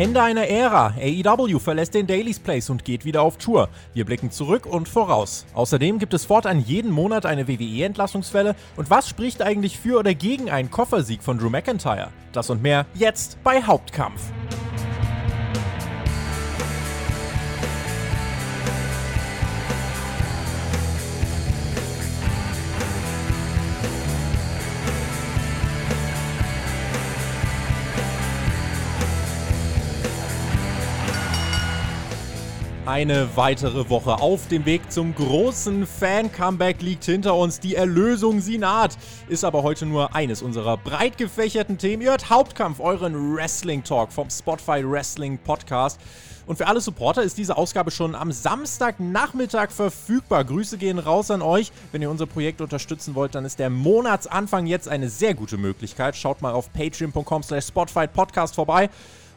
Ende einer Ära. AEW verlässt den Daily's Place und geht wieder auf Tour. Wir blicken zurück und voraus. Außerdem gibt es fortan jeden Monat eine WWE-Entlassungswelle. Und was spricht eigentlich für oder gegen einen Koffersieg von Drew McIntyre? Das und mehr jetzt bei Hauptkampf. Eine weitere Woche auf dem Weg zum großen Fan-Comeback liegt hinter uns. Die Erlösung, sie naht. Ist aber heute nur eines unserer breit gefächerten Themen. Ihr hört Hauptkampf, euren Wrestling-Talk vom Spotify Wrestling Podcast. Und für alle Supporter ist diese Ausgabe schon am Samstagnachmittag verfügbar. Grüße gehen raus an euch. Wenn ihr unser Projekt unterstützen wollt, dann ist der Monatsanfang jetzt eine sehr gute Möglichkeit. Schaut mal auf patreon.com slash Spotify Podcast vorbei.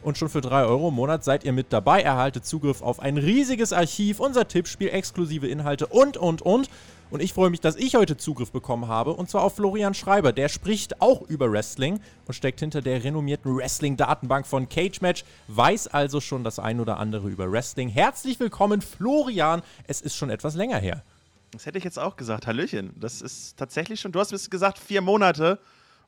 Und schon für 3 Euro im Monat seid ihr mit dabei, erhaltet Zugriff auf ein riesiges Archiv, unser Tippspiel, exklusive Inhalte und, und, und. Und ich freue mich, dass ich heute Zugriff bekommen habe, und zwar auf Florian Schreiber. Der spricht auch über Wrestling und steckt hinter der renommierten Wrestling-Datenbank von Cage Match, weiß also schon das ein oder andere über Wrestling. Herzlich willkommen, Florian. Es ist schon etwas länger her. Das hätte ich jetzt auch gesagt. Hallöchen. Das ist tatsächlich schon, du hast gesagt, vier Monate.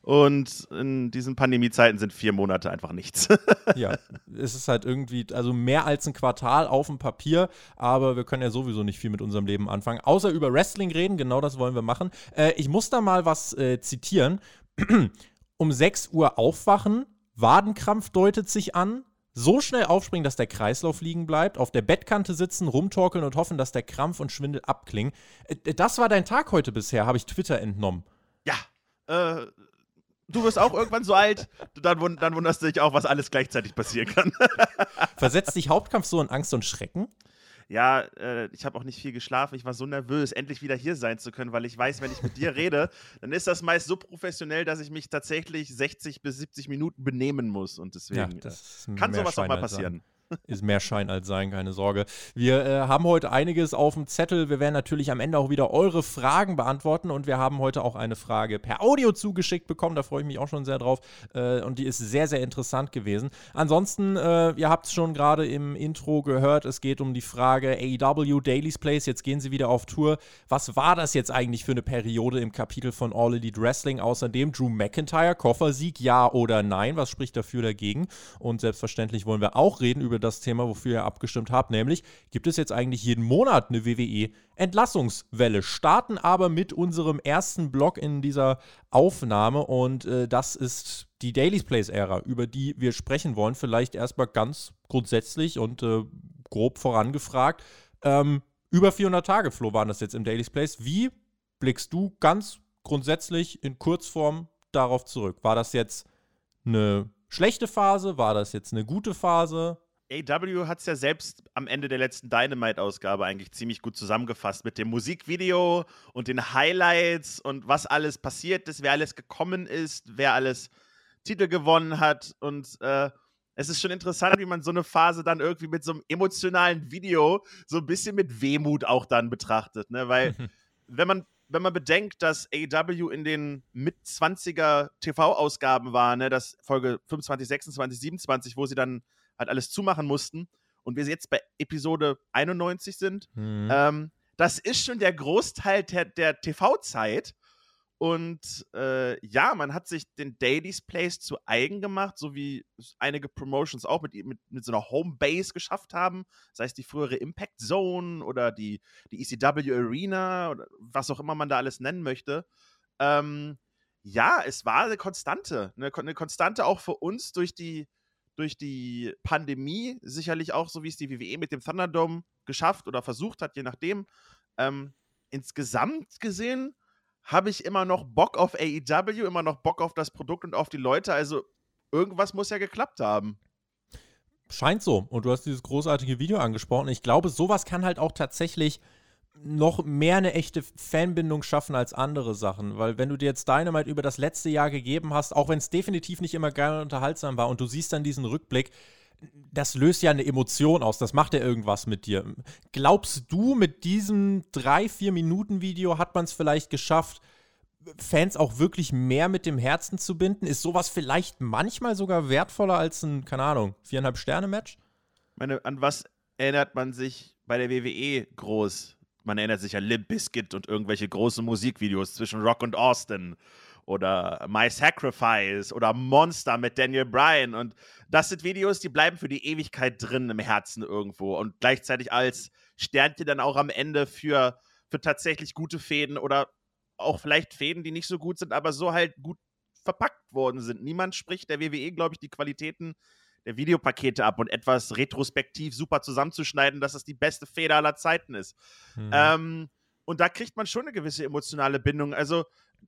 Und in diesen Pandemiezeiten sind vier Monate einfach nichts. ja, es ist halt irgendwie, also mehr als ein Quartal auf dem Papier, aber wir können ja sowieso nicht viel mit unserem Leben anfangen, außer über Wrestling reden, genau das wollen wir machen. Äh, ich muss da mal was äh, zitieren. um 6 Uhr aufwachen, Wadenkrampf deutet sich an, so schnell aufspringen, dass der Kreislauf liegen bleibt, auf der Bettkante sitzen, rumtorkeln und hoffen, dass der Krampf und Schwindel abklingen. Äh, das war dein Tag heute bisher, habe ich Twitter entnommen. Ja, äh, du wirst auch irgendwann so alt, dann, dann wunderst du dich auch, was alles gleichzeitig passieren kann. Versetzt dich Hauptkampf so in Angst und Schrecken? Ja, äh, ich habe auch nicht viel geschlafen. Ich war so nervös, endlich wieder hier sein zu können, weil ich weiß, wenn ich mit dir rede, dann ist das meist so professionell, dass ich mich tatsächlich 60 bis 70 Minuten benehmen muss. Und deswegen ja, äh, kann sowas auch mal passieren. Sein ist mehr Schein als Sein, keine Sorge. Wir äh, haben heute einiges auf dem Zettel. Wir werden natürlich am Ende auch wieder eure Fragen beantworten und wir haben heute auch eine Frage per Audio zugeschickt bekommen. Da freue ich mich auch schon sehr drauf äh, und die ist sehr, sehr interessant gewesen. Ansonsten, äh, ihr habt es schon gerade im Intro gehört, es geht um die Frage AEW Daily's Place. Jetzt gehen sie wieder auf Tour. Was war das jetzt eigentlich für eine Periode im Kapitel von All Elite Wrestling? Außerdem Drew McIntyre, Koffersieg, ja oder nein? Was spricht dafür dagegen? Und selbstverständlich wollen wir auch reden über über das Thema, wofür ihr abgestimmt habt, nämlich gibt es jetzt eigentlich jeden Monat eine WWE-Entlassungswelle. Starten aber mit unserem ersten Blog in dieser Aufnahme und äh, das ist die Daily's Place-Ära, über die wir sprechen wollen. Vielleicht erstmal ganz grundsätzlich und äh, grob vorangefragt. Ähm, über 400 Tage, Flo, waren das jetzt im Daily's Place. Wie blickst du ganz grundsätzlich in Kurzform darauf zurück? War das jetzt eine schlechte Phase? War das jetzt eine gute Phase? AW hat es ja selbst am Ende der letzten Dynamite-Ausgabe eigentlich ziemlich gut zusammengefasst mit dem Musikvideo und den Highlights und was alles passiert ist, wer alles gekommen ist, wer alles Titel gewonnen hat. Und äh, es ist schon interessant, wie man so eine Phase dann irgendwie mit so einem emotionalen Video so ein bisschen mit Wehmut auch dann betrachtet. Ne? Weil, wenn man wenn man bedenkt, dass AW in den Mit-20er TV-Ausgaben war, ne, das Folge 25, 26, 27, wo sie dann halt alles zumachen mussten und wir jetzt bei Episode 91 sind, mhm. ähm, das ist schon der Großteil der, der TV-Zeit. Und äh, ja, man hat sich den Daily's Place zu eigen gemacht, so wie einige Promotions auch mit, mit, mit so einer Homebase geschafft haben. Sei es die frühere Impact Zone oder die, die ECW Arena oder was auch immer man da alles nennen möchte. Ähm, ja, es war eine Konstante. Eine, eine Konstante auch für uns durch die, durch die Pandemie sicherlich auch, so wie es die WWE mit dem Thunderdome geschafft oder versucht hat, je nachdem. Ähm, insgesamt gesehen habe ich immer noch Bock auf AEW, immer noch Bock auf das Produkt und auf die Leute. Also irgendwas muss ja geklappt haben. Scheint so. Und du hast dieses großartige Video angesprochen. Ich glaube, sowas kann halt auch tatsächlich noch mehr eine echte Fanbindung schaffen als andere Sachen. Weil wenn du dir jetzt Dynamite über das letzte Jahr gegeben hast, auch wenn es definitiv nicht immer geil und unterhaltsam war und du siehst dann diesen Rückblick, das löst ja eine Emotion aus, das macht ja irgendwas mit dir. Glaubst du, mit diesem 3-4 Minuten Video hat man es vielleicht geschafft, Fans auch wirklich mehr mit dem Herzen zu binden? Ist sowas vielleicht manchmal sogar wertvoller als ein, keine Ahnung, viereinhalb Sterne-Match? Meine, an was erinnert man sich bei der WWE groß? Man erinnert sich an Limp Bizkit und irgendwelche großen Musikvideos zwischen Rock und Austin oder My Sacrifice oder Monster mit Daniel Bryan. Und das sind Videos, die bleiben für die Ewigkeit drin im Herzen irgendwo und gleichzeitig als Sternchen dann auch am Ende für, für tatsächlich gute Fäden oder auch vielleicht Fäden, die nicht so gut sind, aber so halt gut verpackt worden sind. Niemand spricht der WWE, glaube ich, die Qualitäten der Videopakete ab und etwas retrospektiv super zusammenzuschneiden, dass es die beste Feder aller Zeiten ist. Mhm. Ähm, und da kriegt man schon eine gewisse emotionale Bindung. Also,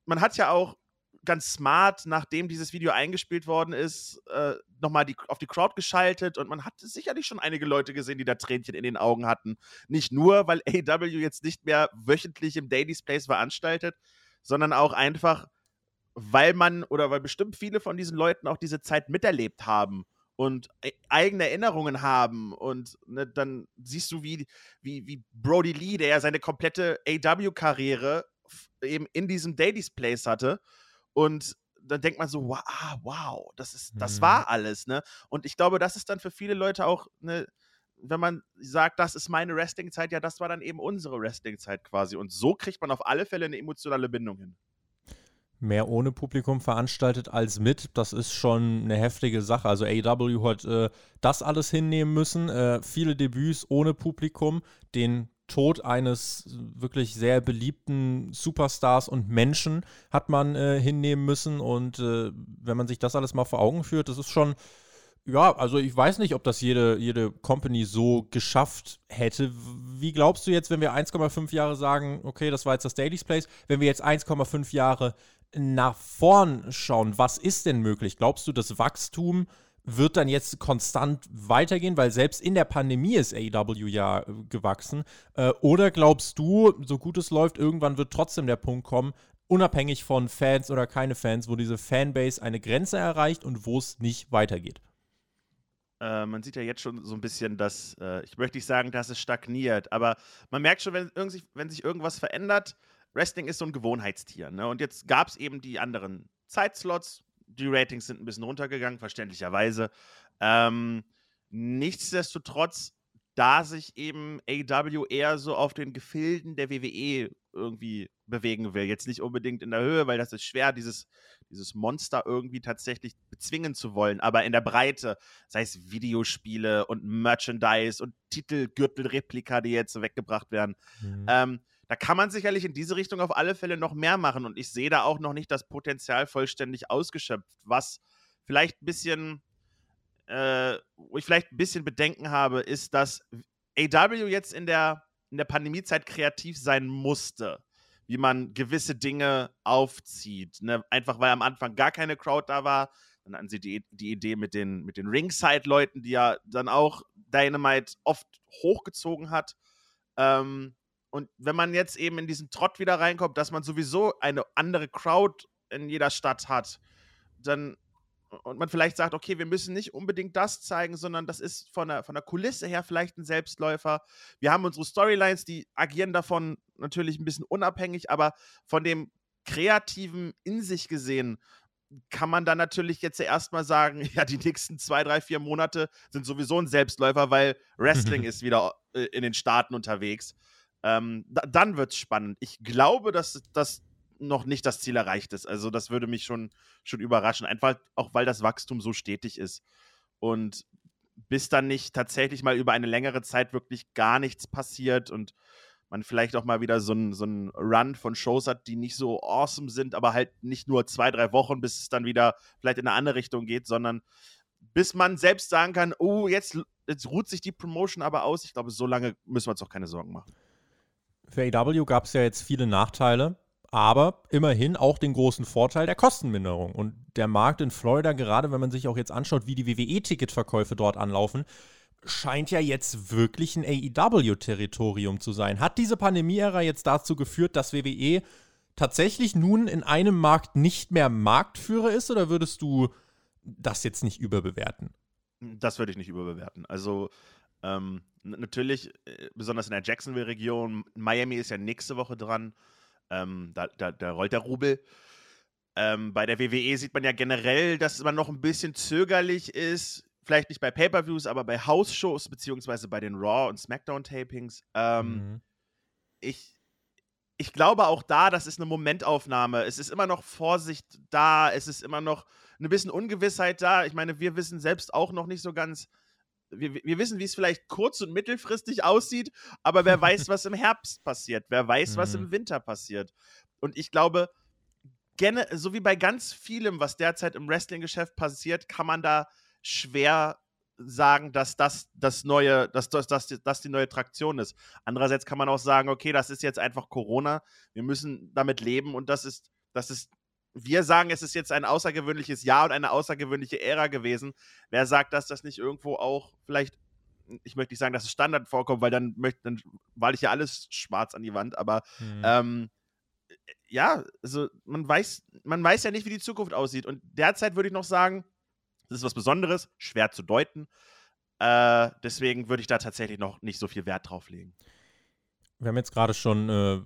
man hat ja auch ganz smart, nachdem dieses Video eingespielt worden ist, äh, nochmal die, auf die Crowd geschaltet und man hat sicherlich schon einige Leute gesehen, die da Tränchen in den Augen hatten. Nicht nur, weil AW jetzt nicht mehr wöchentlich im Daily's Place veranstaltet, sondern auch einfach, weil man oder weil bestimmt viele von diesen Leuten auch diese Zeit miterlebt haben und e, eigene Erinnerungen haben. Und ne, dann siehst du, wie, wie, wie Brody Lee, der ja seine komplette AW-Karriere eben in diesem Daily's Place hatte und dann denkt man so, wow, ah, wow das, ist, das mhm. war alles, ne? Und ich glaube, das ist dann für viele Leute auch, ne, wenn man sagt, das ist meine Wrestling-Zeit, ja, das war dann eben unsere Wrestling-Zeit quasi. Und so kriegt man auf alle Fälle eine emotionale Bindung hin. Mehr ohne Publikum veranstaltet als mit, das ist schon eine heftige Sache. Also AEW hat äh, das alles hinnehmen müssen. Äh, viele Debüts ohne Publikum, den Tod eines wirklich sehr beliebten Superstars und Menschen hat man äh, hinnehmen müssen. Und äh, wenn man sich das alles mal vor Augen führt, das ist schon, ja, also ich weiß nicht, ob das jede, jede Company so geschafft hätte. Wie glaubst du jetzt, wenn wir 1,5 Jahre sagen, okay, das war jetzt das Daily's Place, wenn wir jetzt 1,5 Jahre nach vorn schauen, was ist denn möglich? Glaubst du, das Wachstum wird dann jetzt konstant weitergehen, weil selbst in der Pandemie ist AEW ja äh, gewachsen. Äh, oder glaubst du, so gut es läuft, irgendwann wird trotzdem der Punkt kommen, unabhängig von Fans oder keine Fans, wo diese Fanbase eine Grenze erreicht und wo es nicht weitergeht? Äh, man sieht ja jetzt schon so ein bisschen, dass, äh, ich möchte nicht sagen, dass es stagniert, aber man merkt schon, wenn, wenn sich irgendwas verändert, Wrestling ist so ein Gewohnheitstier. Ne? Und jetzt gab es eben die anderen Zeitslots, die Ratings sind ein bisschen runtergegangen, verständlicherweise. Ähm, nichtsdestotrotz, da sich eben AW eher so auf den Gefilden der WWE irgendwie bewegen will. Jetzt nicht unbedingt in der Höhe, weil das ist schwer, dieses, dieses Monster irgendwie tatsächlich bezwingen zu wollen, aber in der Breite, sei es Videospiele und Merchandise und Titelgürtelreplika, die jetzt weggebracht werden. Mhm. Ähm, da kann man sicherlich in diese Richtung auf alle Fälle noch mehr machen und ich sehe da auch noch nicht das Potenzial vollständig ausgeschöpft, was vielleicht ein bisschen, äh, wo ich vielleicht ein bisschen Bedenken habe, ist, dass AW jetzt in der, in der Pandemiezeit kreativ sein musste, wie man gewisse Dinge aufzieht. Ne? Einfach weil am Anfang gar keine Crowd da war. Dann hatten sie die, die Idee mit den, mit den Ringside-Leuten, die ja dann auch Dynamite oft hochgezogen hat. Ähm, und wenn man jetzt eben in diesen Trott wieder reinkommt, dass man sowieso eine andere Crowd in jeder Stadt hat, dann und man vielleicht sagt, okay, wir müssen nicht unbedingt das zeigen, sondern das ist von der, von der Kulisse her vielleicht ein Selbstläufer. Wir haben unsere Storylines, die agieren davon natürlich ein bisschen unabhängig, aber von dem Kreativen in sich gesehen kann man dann natürlich jetzt erstmal sagen, ja, die nächsten zwei, drei, vier Monate sind sowieso ein Selbstläufer, weil Wrestling ist wieder äh, in den Staaten unterwegs. Ähm, da, dann wird es spannend. Ich glaube, dass das noch nicht das Ziel erreicht ist. Also, das würde mich schon, schon überraschen. Einfach auch, weil das Wachstum so stetig ist. Und bis dann nicht tatsächlich mal über eine längere Zeit wirklich gar nichts passiert und man vielleicht auch mal wieder so einen so Run von Shows hat, die nicht so awesome sind, aber halt nicht nur zwei, drei Wochen, bis es dann wieder vielleicht in eine andere Richtung geht, sondern bis man selbst sagen kann, oh, jetzt, jetzt ruht sich die Promotion aber aus. Ich glaube, so lange müssen wir uns auch keine Sorgen machen. Für AW gab es ja jetzt viele Nachteile, aber immerhin auch den großen Vorteil der Kostenminderung. Und der Markt in Florida, gerade wenn man sich auch jetzt anschaut, wie die WWE-Ticketverkäufe dort anlaufen, scheint ja jetzt wirklich ein AEW-Territorium zu sein. Hat diese Pandemie-Ära jetzt dazu geführt, dass WWE tatsächlich nun in einem Markt nicht mehr Marktführer ist oder würdest du das jetzt nicht überbewerten? Das würde ich nicht überbewerten. Also ähm, natürlich, äh, besonders in der Jacksonville-Region, Miami ist ja nächste Woche dran. Ähm, da, da, da rollt der Rubel. Ähm, bei der WWE sieht man ja generell, dass man noch ein bisschen zögerlich ist. Vielleicht nicht bei Pay-Per-Views, aber bei House-Shows, beziehungsweise bei den Raw- und SmackDown-Tapings. Ähm, mhm. ich, ich glaube auch da, das ist eine Momentaufnahme. Es ist immer noch Vorsicht da, es ist immer noch ein bisschen Ungewissheit da. Ich meine, wir wissen selbst auch noch nicht so ganz, wir, wir wissen, wie es vielleicht kurz- und mittelfristig aussieht, aber wer weiß, was im Herbst passiert, wer weiß, was im mhm. Winter passiert. Und ich glaube, gerne, so wie bei ganz vielem, was derzeit im Wrestling-Geschäft passiert, kann man da schwer sagen, dass das das neue, dass das, das, das die neue Traktion ist. Andererseits kann man auch sagen, okay, das ist jetzt einfach Corona, wir müssen damit leben und das ist, das ist wir sagen, es ist jetzt ein außergewöhnliches Jahr und eine außergewöhnliche Ära gewesen. Wer sagt, dass das nicht irgendwo auch vielleicht, ich möchte nicht sagen, dass es Standard vorkommt, weil dann möchte, dann weil ich ja alles schwarz an die Wand, aber mhm. ähm, ja, also man weiß, man weiß ja nicht, wie die Zukunft aussieht. Und derzeit würde ich noch sagen, das ist was Besonderes, schwer zu deuten. Äh, deswegen würde ich da tatsächlich noch nicht so viel Wert drauf legen. Wir haben jetzt gerade schon äh,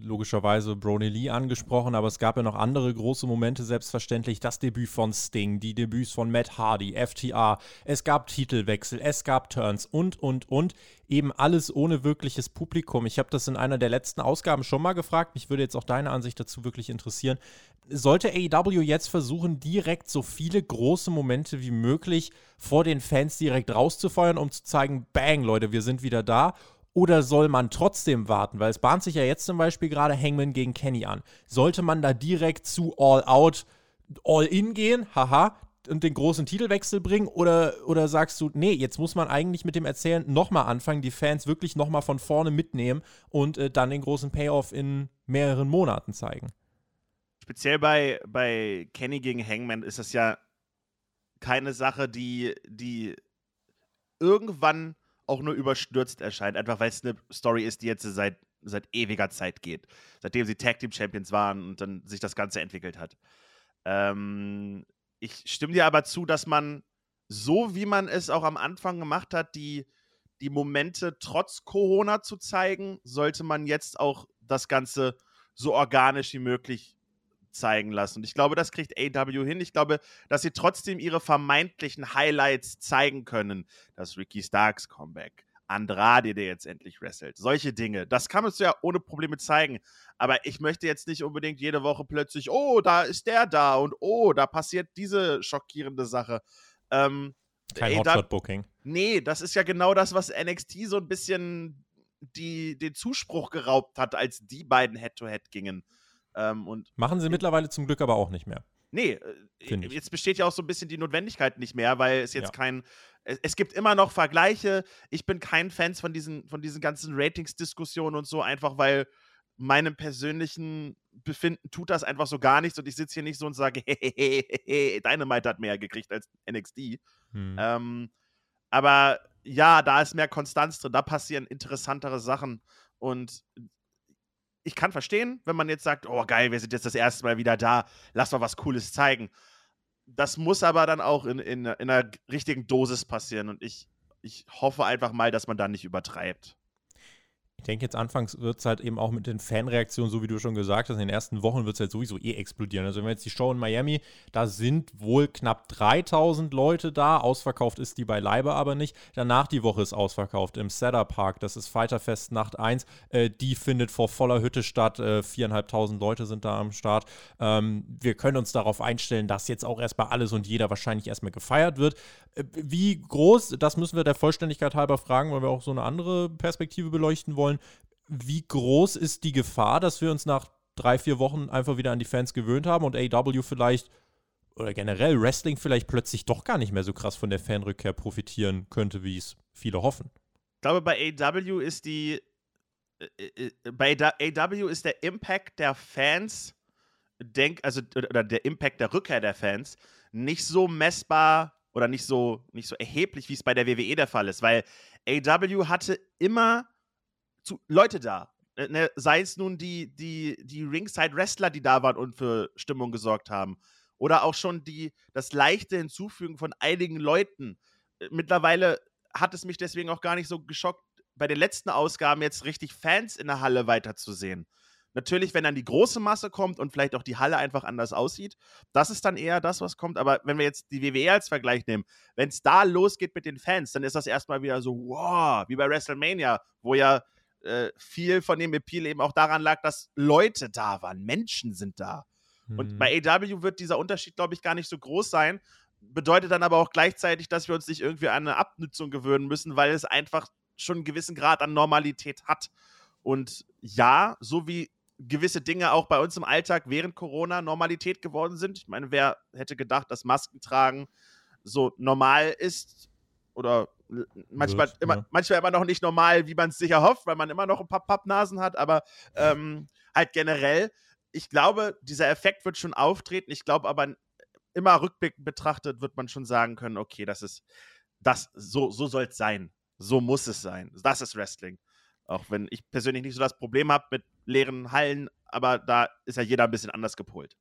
logischerweise Brony Lee angesprochen, aber es gab ja noch andere große Momente, selbstverständlich. Das Debüt von Sting, die Debüts von Matt Hardy, FTA, es gab Titelwechsel, es gab Turns und, und, und. Eben alles ohne wirkliches Publikum. Ich habe das in einer der letzten Ausgaben schon mal gefragt. Mich würde jetzt auch deine Ansicht dazu wirklich interessieren. Sollte AEW jetzt versuchen, direkt so viele große Momente wie möglich vor den Fans direkt rauszufeuern, um zu zeigen, bang, Leute, wir sind wieder da? Oder soll man trotzdem warten? Weil es bahnt sich ja jetzt zum Beispiel gerade Hangman gegen Kenny an. Sollte man da direkt zu All Out, All In gehen? Haha. Und den großen Titelwechsel bringen? Oder, oder sagst du, nee, jetzt muss man eigentlich mit dem Erzählen nochmal anfangen, die Fans wirklich nochmal von vorne mitnehmen und äh, dann den großen Payoff in mehreren Monaten zeigen? Speziell bei, bei Kenny gegen Hangman ist das ja keine Sache, die, die irgendwann auch nur überstürzt erscheint, einfach weil es eine Story ist, die jetzt seit, seit ewiger Zeit geht. Seitdem sie Tag Team Champions waren und dann sich das Ganze entwickelt hat. Ähm, ich stimme dir aber zu, dass man so, wie man es auch am Anfang gemacht hat, die, die Momente trotz Corona zu zeigen, sollte man jetzt auch das Ganze so organisch wie möglich zeigen lassen. Und ich glaube, das kriegt AW hin. Ich glaube, dass sie trotzdem ihre vermeintlichen Highlights zeigen können. Das Ricky Starks Comeback, Andrade, der jetzt endlich wrestelt. Solche Dinge. Das kann man ja ohne Probleme zeigen. Aber ich möchte jetzt nicht unbedingt jede Woche plötzlich, oh, da ist der da und oh, da passiert diese schockierende Sache. Ähm, Kein Hotshot-Booking. Nee, das ist ja genau das, was NXT so ein bisschen die, den Zuspruch geraubt hat, als die beiden Head-to-Head -Head gingen. Ähm, und Machen sie mittlerweile zum Glück aber auch nicht mehr. Nee, äh, jetzt besteht ja auch so ein bisschen die Notwendigkeit nicht mehr, weil es jetzt ja. kein. Es, es, gibt immer noch Vergleiche. Ich bin kein Fan von diesen, von diesen ganzen Ratings-Diskussionen und so, einfach weil meinem persönlichen Befinden tut das einfach so gar nichts und ich sitze hier nicht so und sage, hey, Dynamite hat mehr gekriegt als NXT. Hm. Ähm, aber ja, da ist mehr Konstanz drin, da passieren interessantere Sachen und ich kann verstehen, wenn man jetzt sagt, oh geil, wir sind jetzt das erste Mal wieder da, lass mal was Cooles zeigen. Das muss aber dann auch in, in, in einer richtigen Dosis passieren und ich, ich hoffe einfach mal, dass man da nicht übertreibt. Ich denke, jetzt anfangs wird es halt eben auch mit den Fanreaktionen, so wie du schon gesagt hast, in den ersten Wochen wird es halt sowieso eh explodieren. Also wenn wir jetzt die Show in Miami, da sind wohl knapp 3000 Leute da. Ausverkauft ist die beileibe aber nicht. Danach die Woche ist ausverkauft im Cedar Park. Das ist Fighterfest Nacht 1. Äh, die findet vor voller Hütte statt. Äh, 4.500 Leute sind da am Start. Ähm, wir können uns darauf einstellen, dass jetzt auch erstmal alles und jeder wahrscheinlich erstmal gefeiert wird. Äh, wie groß, das müssen wir der Vollständigkeit halber fragen, weil wir auch so eine andere Perspektive beleuchten wollen wollen, wie groß ist die Gefahr, dass wir uns nach drei, vier Wochen einfach wieder an die Fans gewöhnt haben und AW vielleicht oder generell Wrestling vielleicht plötzlich doch gar nicht mehr so krass von der Fanrückkehr profitieren könnte, wie es viele hoffen. Ich glaube, bei AW ist die äh, äh, bei AW ist der Impact der Fans denk also oder der Impact der Rückkehr der Fans nicht so messbar oder nicht so nicht so erheblich, wie es bei der WWE der Fall ist, weil AW hatte immer zu, Leute da. Ne, ne, sei es nun die, die, die Ringside-Wrestler, die da waren und für Stimmung gesorgt haben. Oder auch schon die, das leichte Hinzufügen von einigen Leuten. Äh, mittlerweile hat es mich deswegen auch gar nicht so geschockt, bei den letzten Ausgaben jetzt richtig Fans in der Halle weiterzusehen. Natürlich, wenn dann die große Masse kommt und vielleicht auch die Halle einfach anders aussieht, das ist dann eher das, was kommt. Aber wenn wir jetzt die WWE als Vergleich nehmen, wenn es da losgeht mit den Fans, dann ist das erstmal wieder so, wow, wie bei WrestleMania, wo ja äh, viel von dem Appeal eben auch daran lag, dass Leute da waren, Menschen sind da. Mhm. Und bei AW wird dieser Unterschied, glaube ich, gar nicht so groß sein. Bedeutet dann aber auch gleichzeitig, dass wir uns nicht irgendwie an eine Abnutzung gewöhnen müssen, weil es einfach schon einen gewissen Grad an Normalität hat. Und ja, so wie gewisse Dinge auch bei uns im Alltag während Corona Normalität geworden sind. Ich meine, wer hätte gedacht, dass Masken tragen so normal ist oder manchmal, Wird, immer, ja. manchmal immer noch nicht normal, wie man es sicher hofft, weil man immer noch ein paar Pappnasen hat, aber ähm, halt generell, ich glaube, dieser Effekt wird schon auftreten. Ich glaube aber, immer rückblickend betrachtet, wird man schon sagen können, okay, das ist, das, so, so soll es sein. So muss es sein. Das ist Wrestling. Auch wenn ich persönlich nicht so das Problem habe mit leeren Hallen, aber da ist ja jeder ein bisschen anders gepolt.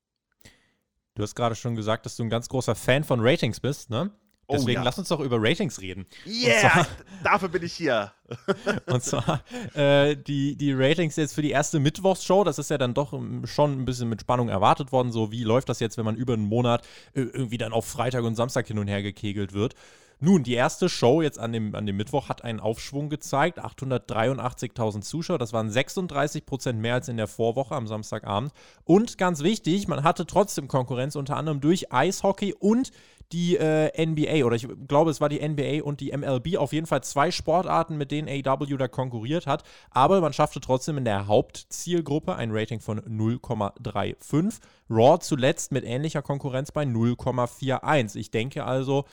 Du hast gerade schon gesagt, dass du ein ganz großer Fan von Ratings bist, ne? Oh Deswegen oh, ja. lass uns doch über Ratings reden. Yeah, zwar, dafür bin ich hier. und zwar äh, die, die Ratings jetzt für die erste Mittwochsshow, das ist ja dann doch ähm, schon ein bisschen mit Spannung erwartet worden. So, wie läuft das jetzt, wenn man über einen Monat äh, irgendwie dann auf Freitag und Samstag hin und her gekegelt wird? Nun, die erste Show jetzt an dem, an dem Mittwoch hat einen Aufschwung gezeigt. 883.000 Zuschauer, das waren 36 Prozent mehr als in der Vorwoche am Samstagabend. Und ganz wichtig, man hatte trotzdem Konkurrenz, unter anderem durch Eishockey und die äh, NBA oder ich glaube, es war die NBA und die MLB, auf jeden Fall zwei Sportarten, mit denen AW da konkurriert hat. Aber man schaffte trotzdem in der Hauptzielgruppe ein Rating von 0,35. Raw zuletzt mit ähnlicher Konkurrenz bei 0,41. Ich denke also,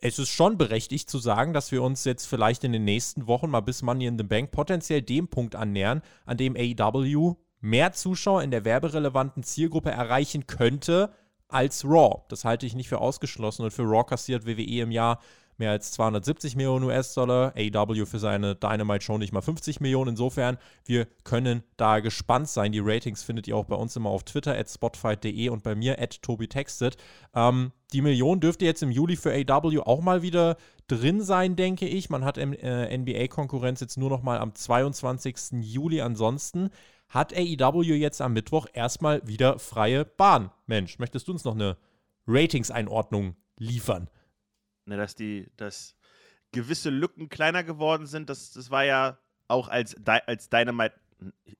es ist schon berechtigt zu sagen, dass wir uns jetzt vielleicht in den nächsten Wochen mal bis Money in the Bank potenziell dem Punkt annähern, an dem AEW mehr Zuschauer in der werberelevanten Zielgruppe erreichen könnte als Raw. Das halte ich nicht für ausgeschlossen und für Raw kassiert WWE im Jahr mehr als 270 Millionen US-Dollar, AEW für seine Dynamite Show nicht mal 50 Millionen. Insofern, wir können da gespannt sein. Die Ratings findet ihr auch bei uns immer auf Twitter, at spotfight.de und bei mir, at tobitextet. Ähm, die Million dürfte jetzt im Juli für AEW auch mal wieder drin sein, denke ich. Man hat äh, NBA-Konkurrenz jetzt nur noch mal am 22. Juli. Ansonsten hat AEW jetzt am Mittwoch erstmal wieder freie Bahn. Mensch, möchtest du uns noch eine Ratings-Einordnung liefern? Ne, dass die, dass gewisse Lücken kleiner geworden sind, das, das war ja auch als, als Dynamite,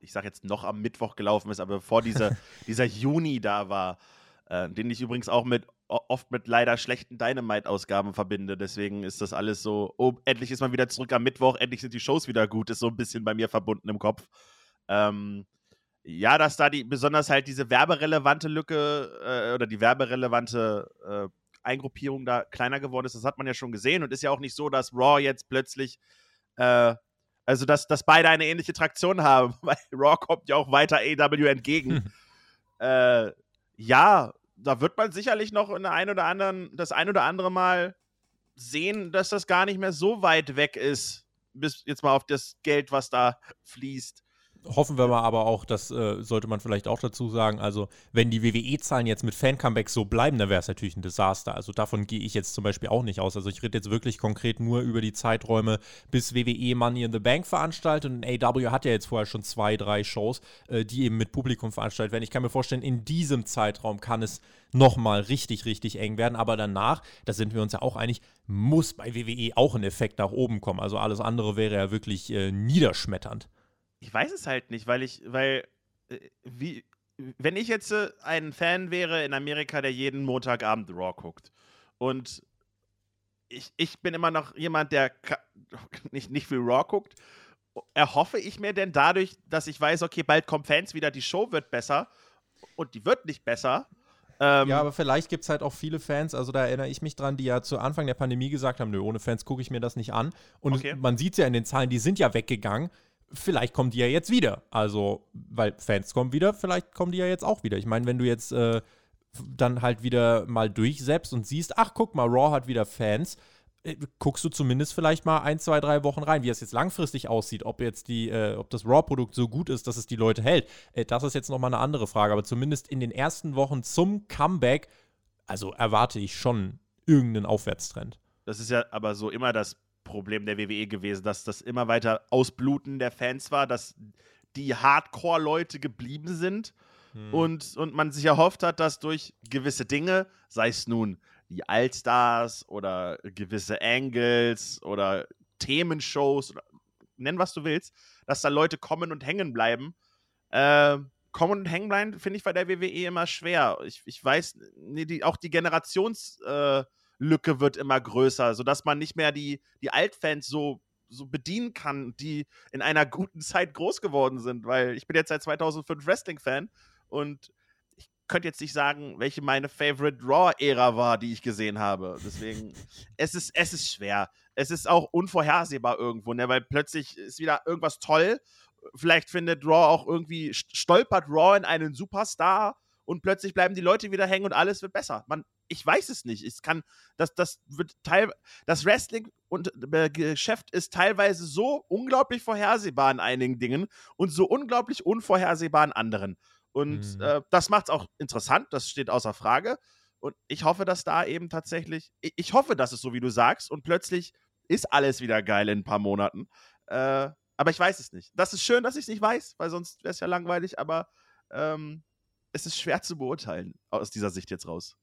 ich sag jetzt noch am Mittwoch gelaufen ist, aber bevor diese, dieser Juni da war, äh, den ich übrigens auch mit oft mit leider schlechten Dynamite-Ausgaben verbinde. Deswegen ist das alles so, oh, endlich ist man wieder zurück am Mittwoch, endlich sind die Shows wieder gut, ist so ein bisschen bei mir verbunden im Kopf. Ähm, ja, dass da die, besonders halt diese werberelevante Lücke äh, oder die werberelevante äh, Eingruppierung da kleiner geworden ist. Das hat man ja schon gesehen und ist ja auch nicht so, dass Raw jetzt plötzlich, äh, also dass, dass beide eine ähnliche Traktion haben, weil Raw kommt ja auch weiter AW entgegen. äh, ja, da wird man sicherlich noch in der ein oder anderen, das ein oder andere Mal sehen, dass das gar nicht mehr so weit weg ist, bis jetzt mal auf das Geld, was da fließt hoffen wir mal aber auch, das äh, sollte man vielleicht auch dazu sagen, also wenn die WWE-Zahlen jetzt mit Fan-Comebacks so bleiben, dann wäre es natürlich ein Desaster. Also davon gehe ich jetzt zum Beispiel auch nicht aus. Also ich rede jetzt wirklich konkret nur über die Zeiträume, bis WWE Money in the Bank veranstaltet und AW hat ja jetzt vorher schon zwei, drei Shows, äh, die eben mit Publikum veranstaltet werden. Ich kann mir vorstellen, in diesem Zeitraum kann es nochmal richtig, richtig eng werden. Aber danach, da sind wir uns ja auch einig, muss bei WWE auch ein Effekt nach oben kommen. Also alles andere wäre ja wirklich äh, niederschmetternd. Ich weiß es halt nicht, weil ich, weil, äh, wie, wenn ich jetzt äh, ein Fan wäre in Amerika, der jeden Montagabend Raw guckt und ich, ich bin immer noch jemand, der nicht, nicht viel Raw guckt, erhoffe ich mir denn dadurch, dass ich weiß, okay, bald kommen Fans wieder, die Show wird besser und die wird nicht besser. Ähm, ja, aber vielleicht gibt es halt auch viele Fans, also da erinnere ich mich dran, die ja zu Anfang der Pandemie gesagt haben, nö, ohne Fans gucke ich mir das nicht an. Und okay. man sieht es ja in den Zahlen, die sind ja weggegangen vielleicht kommen die ja jetzt wieder. Also, weil Fans kommen wieder, vielleicht kommen die ja jetzt auch wieder. Ich meine, wenn du jetzt äh, dann halt wieder mal durchsetzt und siehst, ach, guck mal, Raw hat wieder Fans, äh, guckst du zumindest vielleicht mal ein, zwei, drei Wochen rein, wie es jetzt langfristig aussieht, ob jetzt die, äh, ob das Raw-Produkt so gut ist, dass es die Leute hält. Äh, das ist jetzt nochmal eine andere Frage. Aber zumindest in den ersten Wochen zum Comeback, also erwarte ich schon irgendeinen Aufwärtstrend. Das ist ja aber so immer das Problem der WWE gewesen, dass das immer weiter Ausbluten der Fans war, dass die Hardcore-Leute geblieben sind Hm. und, und man sich erhofft hat, dass durch gewisse Dinge, sei es nun die Allstars oder gewisse Angles oder Themenshows oder nenn was du willst, dass da Leute kommen und hängen bleiben. Äh, kommen und hängen bleiben, finde ich bei der WWE immer schwer. Ich, ich weiß, nee, die, auch die Generationslücke äh, wird immer größer, sodass man nicht mehr die, die Altfans so, so bedienen kann, die in einer guten Zeit groß geworden sind, weil ich bin jetzt seit 2005 Wrestling-Fan und ich könnte jetzt nicht sagen, welche meine Favorite Raw-Ära war, die ich gesehen habe. Deswegen, es ist, es ist schwer. Es ist auch unvorhersehbar irgendwo, ne? weil plötzlich ist wieder irgendwas toll. Vielleicht findet Raw auch irgendwie, stolpert Raw in einen Superstar und plötzlich bleiben die Leute wieder hängen und alles wird besser. Man, ich weiß es nicht. Es kann, das, das wird teil, das Wrestling und äh, Geschäft ist teilweise so unglaublich vorhersehbar in einigen Dingen und so unglaublich unvorhersehbar in anderen. Und Mhm. äh, das macht es auch interessant, das steht außer Frage. Und ich hoffe, dass da eben tatsächlich, ich, ich hoffe, dass es so wie du sagst und plötzlich ist alles wieder geil in ein paar Monaten. Äh, aber ich weiß es nicht. Das ist schön, dass ich es nicht weiß, weil sonst wäre es ja langweilig, aber ähm, es ist schwer zu beurteilen aus dieser Sicht jetzt raus.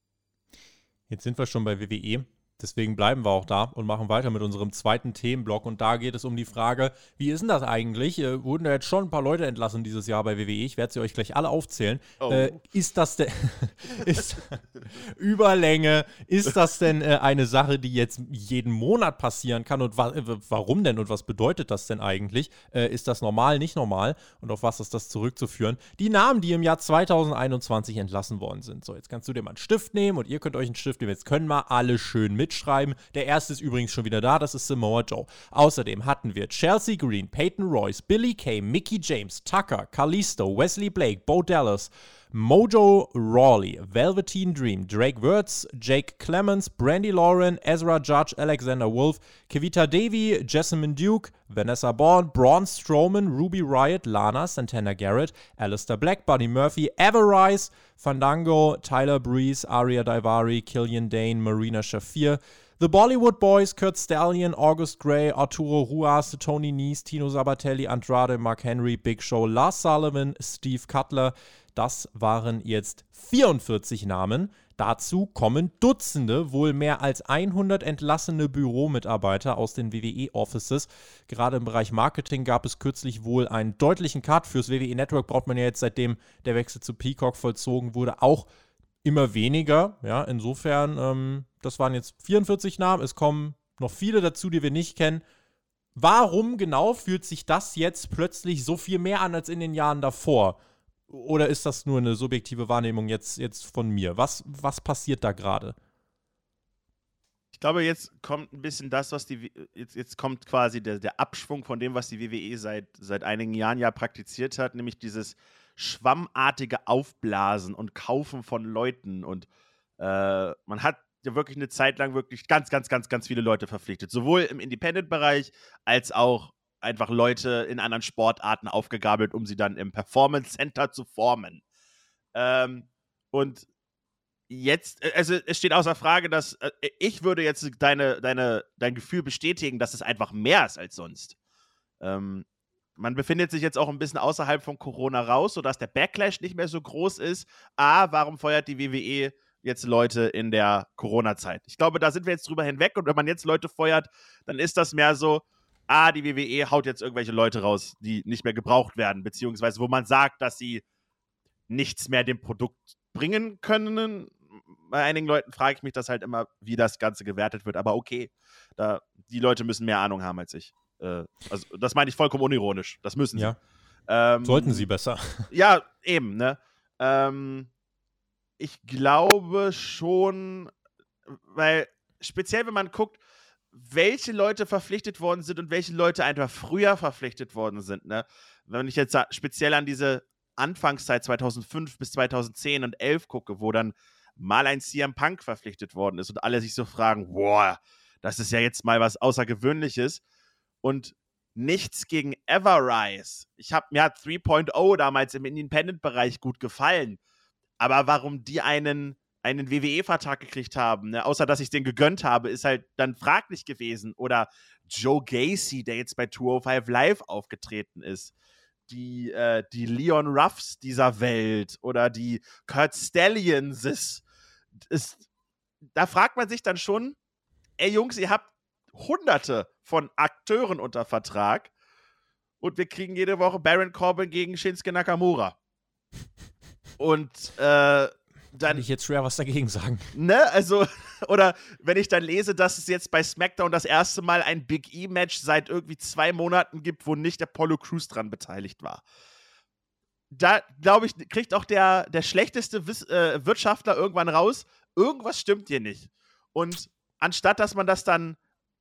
Jetzt sind wir schon bei WWE. Deswegen bleiben wir auch da und machen weiter mit unserem zweiten Themenblock. Und da geht es um die Frage, wie ist denn das eigentlich? Äh, wurden da jetzt schon ein paar Leute entlassen dieses Jahr bei WWE? Ich werde sie euch gleich alle aufzählen. Oh. Äh, ist das denn ist, Überlänge? Ist das denn äh, eine Sache, die jetzt jeden Monat passieren kann? Und wa äh, warum denn? Und was bedeutet das denn eigentlich? Äh, ist das normal, nicht normal? Und auf was ist das zurückzuführen? Die Namen, die im Jahr 2021 entlassen worden sind. So, jetzt kannst du dir mal einen Stift nehmen und ihr könnt euch einen Stift nehmen. Jetzt können wir alle schön mitschreiben. Der erste ist übrigens schon wieder da, das ist Samoa Joe. Außerdem hatten wir Chelsea Green, Peyton Royce, Billy Kay, Mickey James, Tucker, Kalisto, Wesley Blake, Bo Dallas, Mojo Rawley, Velveteen Dream, Drake Wirtz, Jake Clemens, Brandy Lauren, Ezra Judge, Alexander Wolf, Kevita Davy, Jessamine Duke, Vanessa Bourne, Braun Strowman, Ruby Riot, Lana, Santana Garrett, Alistair Black, Buddy Murphy, Everrise, Fandango, Tyler Breeze, Aria Daivari, Killian Dane, Marina Shafir, The Bollywood Boys, Kurt Stallion, August Gray, Arturo Ruas, Tony Nese, Tino Sabatelli, Andrade, Mark Henry, Big Show, Lars Sullivan, Steve Cutler. Das waren jetzt 44 Namen. Dazu kommen Dutzende, wohl mehr als 100 entlassene Büromitarbeiter aus den WWE-Offices. Gerade im Bereich Marketing gab es kürzlich wohl einen deutlichen Cut. Fürs WWE Network braucht man ja jetzt, seitdem der Wechsel zu Peacock vollzogen wurde, auch immer weniger. Ja, insofern, ähm, das waren jetzt 44 Namen. Es kommen noch viele dazu, die wir nicht kennen. Warum genau fühlt sich das jetzt plötzlich so viel mehr an als in den Jahren davor? Oder ist das nur eine subjektive Wahrnehmung jetzt, jetzt von mir? Was, was passiert da gerade? Ich glaube, jetzt kommt ein bisschen das, was die, jetzt, jetzt kommt quasi der, der Abschwung von dem, was die WWE seit, seit einigen Jahren ja praktiziert hat, nämlich dieses schwammartige Aufblasen und Kaufen von Leuten. Und äh, man hat ja wirklich eine Zeit lang wirklich ganz, ganz, ganz, ganz viele Leute verpflichtet. Sowohl im Independent-Bereich als auch einfach Leute in anderen Sportarten aufgegabelt, um sie dann im Performance Center zu formen. Ähm, und jetzt, also es steht außer Frage, dass äh, ich würde jetzt deine, deine, dein Gefühl bestätigen, dass es einfach mehr ist als sonst. Ähm, man befindet sich jetzt auch ein bisschen außerhalb von Corona raus, sodass der Backlash nicht mehr so groß ist. A, warum feuert die WWE jetzt Leute in der Corona-Zeit? Ich glaube, da sind wir jetzt drüber hinweg und wenn man jetzt Leute feuert, dann ist das mehr so, A, die WWE haut jetzt irgendwelche Leute raus, die nicht mehr gebraucht werden, beziehungsweise wo man sagt, dass sie nichts mehr dem Produkt bringen können. Bei einigen Leuten frage ich mich das halt immer, wie das Ganze gewertet wird, aber okay, da, die Leute müssen mehr Ahnung haben als ich. Äh, also, das meine ich vollkommen unironisch. Das müssen sie. Ja. Ähm, Sollten sie besser. Ja, eben, ne? Ähm, ich glaube schon, weil speziell, wenn man guckt, welche Leute verpflichtet worden sind und welche Leute einfach früher verpflichtet worden sind, ne? Wenn ich jetzt speziell an diese Anfangszeit 2005 bis 2010 und 11 gucke, wo dann mal ein CM Punk verpflichtet worden ist und alle sich so fragen, boah, das ist ja jetzt mal was Außergewöhnliches und nichts gegen Everrise. Ich habe mir hat 3.0 damals im Independent-Bereich gut gefallen, aber warum die einen einen WWE-Vertrag gekriegt haben, ne? außer dass ich den gegönnt habe, ist halt dann fraglich gewesen. Oder Joe Gacy, der jetzt bei 205 Live aufgetreten ist. die, äh, die Leon Ruffs dieser Welt oder die Kurt Stallions. Ist, ist, da fragt man sich dann schon, ey Jungs, ihr habt hunderte von Akteuren unter Vertrag und wir kriegen jede Woche Baron Corbin gegen Shinsuke Nakamura. Und äh, dann. Kann ich jetzt schwer was dagegen sagen. Ne, also, oder wenn ich dann lese, dass es jetzt bei SmackDown das erste Mal ein Big E-Match seit irgendwie zwei Monaten gibt, wo nicht Apollo Crews dran beteiligt war. Da, glaube ich, kriegt auch der, der schlechteste Wiss äh, Wirtschaftler irgendwann raus, irgendwas stimmt hier nicht. Und anstatt dass man das dann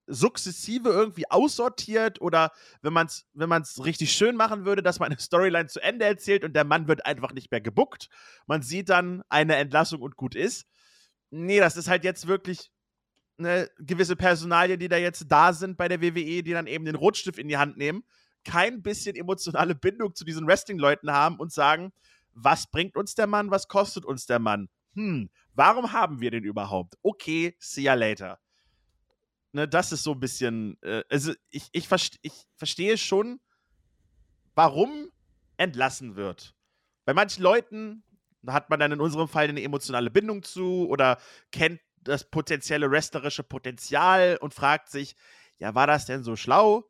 sukzessive irgendwie aussortiert oder wenn man es wenn man's richtig schön machen würde, dass man eine Storyline zu Ende erzählt und der Mann wird einfach nicht mehr gebuckt. Man sieht dann eine Entlassung und gut ist. Nee, das ist halt jetzt wirklich eine gewisse Personalien, die da jetzt da sind bei der WWE, die dann eben den Rotstift in die Hand nehmen, kein bisschen emotionale Bindung zu diesen Wrestling-Leuten haben und sagen, was bringt uns der Mann, was kostet uns der Mann? Hm, warum haben wir den überhaupt? Okay, see ya later ne, das ist so ein bisschen, äh, also ich, ich, verste ich verstehe schon, warum entlassen wird. Bei manchen Leuten hat man dann in unserem Fall eine emotionale Bindung zu oder kennt das potenzielle wrestlerische Potenzial und fragt sich, ja, war das denn so schlau?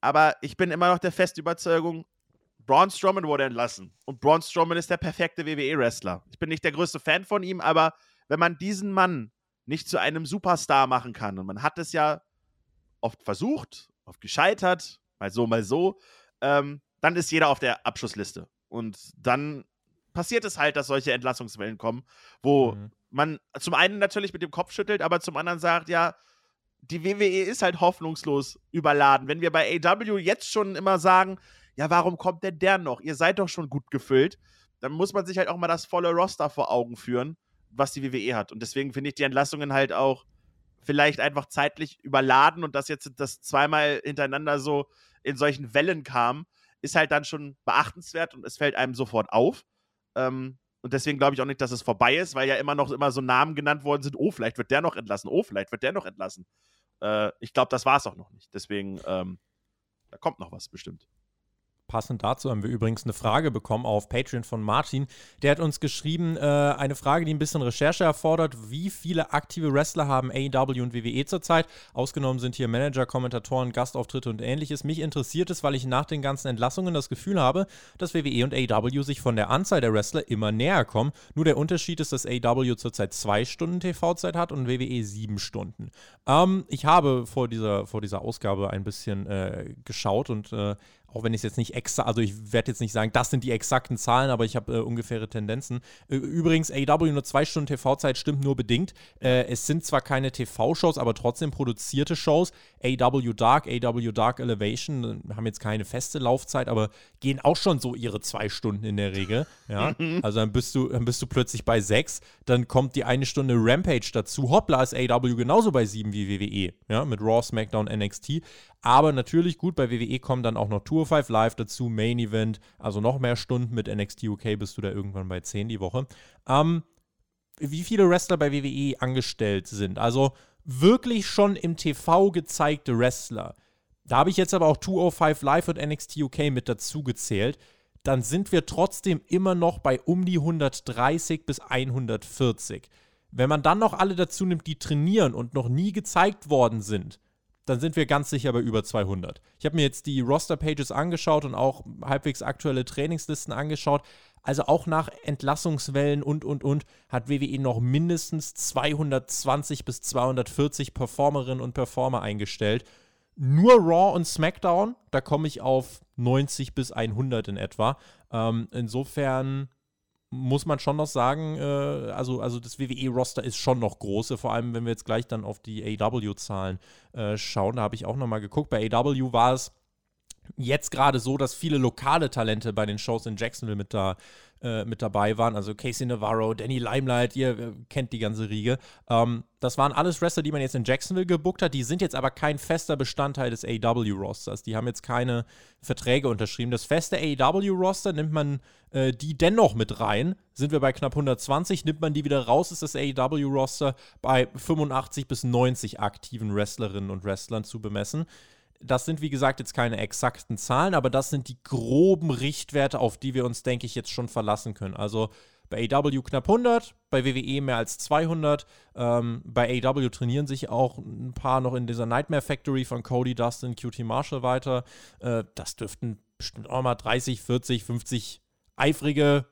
Aber ich bin immer noch der festen Überzeugung, Braun Strowman wurde entlassen. Und Braun Strowman ist der perfekte WWE-Wrestler. Ich bin nicht der größte Fan von ihm, aber wenn man diesen Mann nicht zu einem Superstar machen kann. Und man hat es ja oft versucht, oft gescheitert, mal so, mal so. Ähm, dann ist jeder auf der Abschussliste. Und dann passiert es halt, dass solche Entlassungswellen kommen, wo mhm. man zum einen natürlich mit dem Kopf schüttelt, aber zum anderen sagt, ja, die WWE ist halt hoffnungslos überladen. Wenn wir bei AW jetzt schon immer sagen, ja, warum kommt denn der noch? Ihr seid doch schon gut gefüllt, dann muss man sich halt auch mal das volle Roster vor Augen führen was die WWE hat. Und deswegen finde ich die Entlassungen halt auch vielleicht einfach zeitlich überladen und dass jetzt das zweimal hintereinander so in solchen Wellen kam, ist halt dann schon beachtenswert und es fällt einem sofort auf. Ähm, und deswegen glaube ich auch nicht, dass es vorbei ist, weil ja immer noch immer so Namen genannt worden sind. Oh, vielleicht wird der noch entlassen. Oh, vielleicht wird der noch entlassen. Äh, ich glaube, das war es auch noch nicht. Deswegen, ähm, da kommt noch was bestimmt. Passend dazu haben wir übrigens eine Frage bekommen auf Patreon von Martin. Der hat uns geschrieben, äh, eine Frage, die ein bisschen Recherche erfordert. Wie viele aktive Wrestler haben AEW und WWE zurzeit? Ausgenommen sind hier Manager, Kommentatoren, Gastauftritte und ähnliches. Mich interessiert es, weil ich nach den ganzen Entlassungen das Gefühl habe, dass WWE und AEW sich von der Anzahl der Wrestler immer näher kommen. Nur der Unterschied ist, dass AEW zurzeit zwei Stunden TV-Zeit hat und WWE sieben Stunden. Ähm, ich habe vor dieser, vor dieser Ausgabe ein bisschen äh, geschaut und äh, auch wenn ich es jetzt nicht extra, also ich werde jetzt nicht sagen, das sind die exakten Zahlen, aber ich habe äh, ungefähre Tendenzen. Äh, übrigens, AW nur zwei Stunden TV-Zeit stimmt nur bedingt. Äh, es sind zwar keine TV-Shows, aber trotzdem produzierte Shows. AW Dark, AW Dark Elevation äh, haben jetzt keine feste Laufzeit, aber gehen auch schon so ihre zwei Stunden in der Regel. Ja? also dann bist, du, dann bist du plötzlich bei sechs, dann kommt die eine Stunde Rampage dazu. Hoppla ist AW genauso bei sieben wie WWE, ja, mit Raw, SmackDown, NXT. Aber natürlich gut, bei WWE kommen dann auch noch Tour 5 Live dazu, Main Event, also noch mehr Stunden mit NXT UK bist du da irgendwann bei 10 die Woche. Ähm, wie viele Wrestler bei WWE angestellt sind. Also wirklich schon im TV gezeigte Wrestler. Da habe ich jetzt aber auch 205 Live und NXT UK mit dazu gezählt. Dann sind wir trotzdem immer noch bei um die 130 bis 140. Wenn man dann noch alle dazu nimmt, die trainieren und noch nie gezeigt worden sind, dann sind wir ganz sicher bei über 200. Ich habe mir jetzt die Roster-Pages angeschaut und auch halbwegs aktuelle Trainingslisten angeschaut. Also auch nach Entlassungswellen und, und, und hat WWE noch mindestens 220 bis 240 Performerinnen und Performer eingestellt. Nur Raw und SmackDown, da komme ich auf 90 bis 100 in etwa. Ähm, insofern muss man schon noch sagen, äh, also, also das WWE-Roster ist schon noch groß, vor allem wenn wir jetzt gleich dann auf die AW-Zahlen äh, schauen. Da habe ich auch nochmal geguckt. Bei AW war es jetzt gerade so, dass viele lokale Talente bei den Shows in Jacksonville mit da äh, mit dabei waren. Also Casey Navarro, Danny Limelight, ihr äh, kennt die ganze Riege. Ähm, das waren alles Wrestler, die man jetzt in Jacksonville gebuckt hat. Die sind jetzt aber kein fester Bestandteil des AW-Rosters. Die haben jetzt keine Verträge unterschrieben. Das feste AW-Roster nimmt man äh, die dennoch mit rein. Sind wir bei knapp 120, nimmt man die wieder raus, ist das AW-Roster bei 85 bis 90 aktiven Wrestlerinnen und Wrestlern zu bemessen Das sind, wie gesagt, jetzt keine exakten Zahlen, aber das sind die groben Richtwerte, auf die wir uns, denke ich, jetzt schon verlassen können. Also bei AW knapp 100, bei WWE mehr als 200. Ähm, bei AW trainieren sich auch ein paar noch in dieser Nightmare Factory von Cody Dustin, QT Marshall weiter. Äh, das dürften bestimmt auch mal 30, 40, 50 eifrige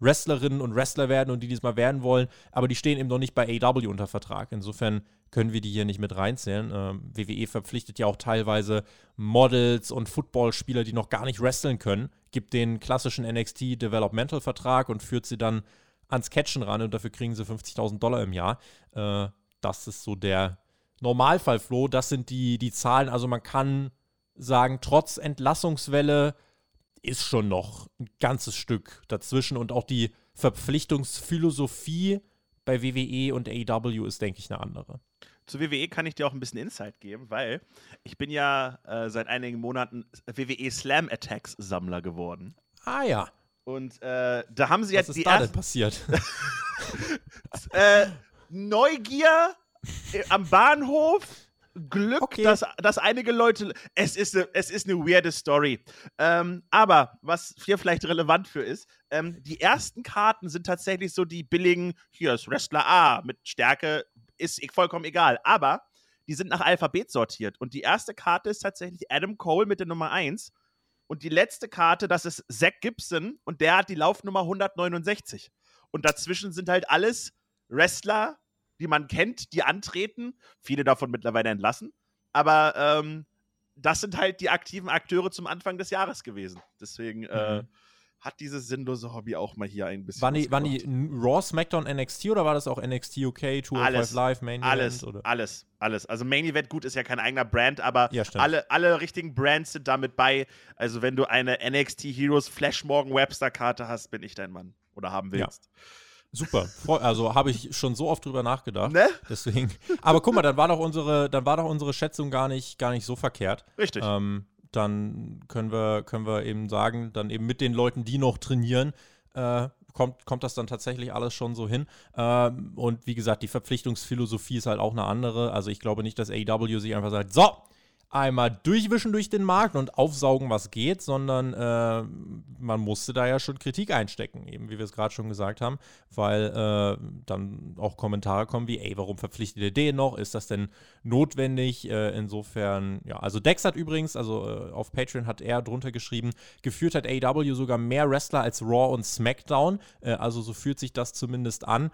Wrestlerinnen und Wrestler werden und die diesmal werden wollen, aber die stehen eben noch nicht bei AW unter Vertrag. Insofern können wir die hier nicht mit reinzählen. Ähm, WWE verpflichtet ja auch teilweise Models und Footballspieler, die noch gar nicht wresteln können, gibt den klassischen NXT Developmental Vertrag und führt sie dann ans Catchen ran und dafür kriegen sie 50.000 Dollar im Jahr. Äh, das ist so der Normalfall, Flo. Das sind die, die Zahlen. Also man kann sagen, trotz Entlassungswelle ist schon noch ein ganzes Stück dazwischen und auch die Verpflichtungsphilosophie bei WWE und AEW ist, denke ich, eine andere. Zu WWE kann ich dir auch ein bisschen Insight geben, weil ich bin ja äh, seit einigen Monaten WWE Slam Attacks Sammler geworden. Ah ja. Und äh, da haben sie Was jetzt ist die da denn passiert? äh, Neugier äh, am Bahnhof. Glück, Okay. dass, dass einige Leute. Es ist eine, es ist eine weirde Story. Ähm, aber was hier vielleicht relevant für ist, ähm, die ersten Karten sind tatsächlich so die billigen, hier ist Wrestler A mit Stärke, ist e- vollkommen egal. Aber die sind nach Alphabet sortiert. Und die erste Karte ist tatsächlich Adam Cole mit der Nummer 1. Und die letzte Karte, das ist Zach Gibson und der hat die Laufnummer 169. Und dazwischen sind halt alles Wrestler, die man kennt, die antreten. Viele davon mittlerweile entlassen. Aber ähm, das sind halt die aktiven Akteure zum Anfang des Jahres gewesen. Deswegen äh, Mhm. hat dieses sinnlose Hobby auch mal hier ein bisschen. Waren die, waren die Raw, SmackDown, NXT oder war das auch NXT UK, Tour Alles. of Live, Main Alles, Event? Oder? alles, alles. Also Main Event, gut, ist ja kein eigener Brand, aber Ja, alle, alle richtigen Brands sind damit bei. Also wenn du eine NXT Heroes Flash Morgan Webster Karte hast, bin ich dein Mann. Oder haben Ja. Super. Also habe ich schon so oft drüber nachgedacht. Ne? Deswegen. Aber guck mal, dann war doch unsere, dann war doch unsere Schätzung gar nicht, gar nicht so verkehrt. Richtig. Ähm, dann können wir, können wir eben sagen, dann eben mit den Leuten, die noch trainieren, äh, kommt, kommt das dann tatsächlich alles schon so hin. Ähm, und wie gesagt, die Verpflichtungsphilosophie ist halt auch eine andere. Also ich glaube nicht, dass AEW sich einfach sagt, so, einmal durchwischen durch den Markt und aufsaugen, was geht, sondern äh, man musste da ja schon Kritik einstecken, eben wie wir es gerade schon gesagt haben, weil äh, dann auch Kommentare kommen wie, ey, warum verpflichtet ihr den noch? Ist das denn notwendig? Äh, insofern, ja, also Dex hat übrigens, also äh, auf Patreon hat er drunter geschrieben, geführt hat AEW sogar mehr Wrestler als Raw und SmackDown, äh, also so fühlt sich das zumindest an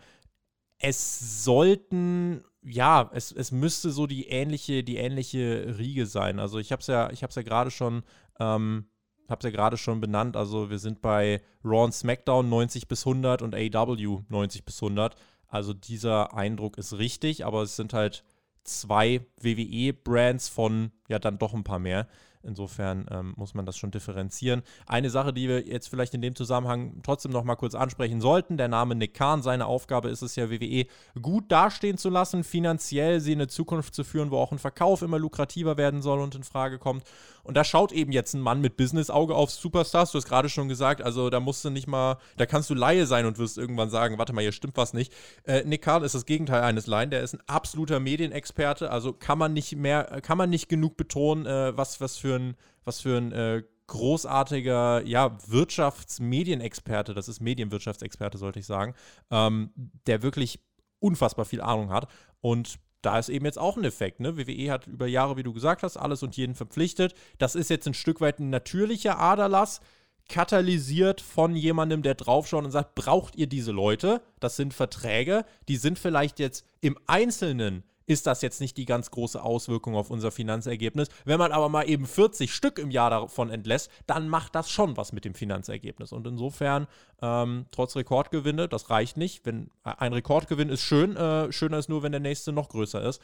es sollten, ja, es, es müsste so die ähnliche, die ähnliche Riege sein. Also ich habe es ja, ich habe ja gerade schon, ähm, habe es ja gerade schon benannt. Also wir sind bei Raw und SmackDown 90 bis 100 und AEW 90 bis 100. Also dieser Eindruck ist richtig, aber es sind halt zwei WWE-Brands von ja dann doch ein paar mehr. Insofern ähm, muss man das schon differenzieren. Eine Sache, die wir jetzt vielleicht in dem Zusammenhang trotzdem noch mal kurz ansprechen sollten: der Name Nick Khan. Seine Aufgabe ist es ja, WWE gut dastehen zu lassen, finanziell sie in eine Zukunft zu führen, wo auch ein Verkauf immer lukrativer werden soll und in Frage kommt. Und da schaut eben jetzt ein Mann mit Business-Auge auf Superstars. Du hast gerade schon gesagt, also da musst du nicht mal, da kannst du Laie sein und wirst irgendwann sagen: Warte mal, hier stimmt was nicht. Äh, Nick Khan ist das Gegenteil eines Laien. Der ist ein absoluter Medienexperte. Also kann man nicht mehr, kann man nicht genug betonen, äh, was, was für ein, was für ein äh, großartiger, ja, Wirtschaftsmedienexperte, das ist Medienwirtschaftsexperte, sollte ich sagen, ähm, der wirklich unfassbar viel Ahnung hat. Und da ist eben jetzt auch ein Effekt. Ne? WWE hat über Jahre, wie du gesagt hast, alles und jeden verpflichtet. Das ist jetzt ein Stück weit ein natürlicher Aderlass, katalysiert von jemandem, der draufschaut und sagt, braucht ihr diese Leute? Das sind Verträge, die sind vielleicht jetzt im Einzelnen ist das jetzt nicht die ganz große Auswirkung auf unser Finanzergebnis. Wenn man aber mal eben 40 Stück im Jahr davon entlässt, dann macht das schon was mit dem Finanzergebnis. Und insofern, ähm, trotz Rekordgewinne, das reicht nicht. Wenn ein Rekordgewinn ist schön, äh, schöner ist nur, wenn der nächste noch größer ist.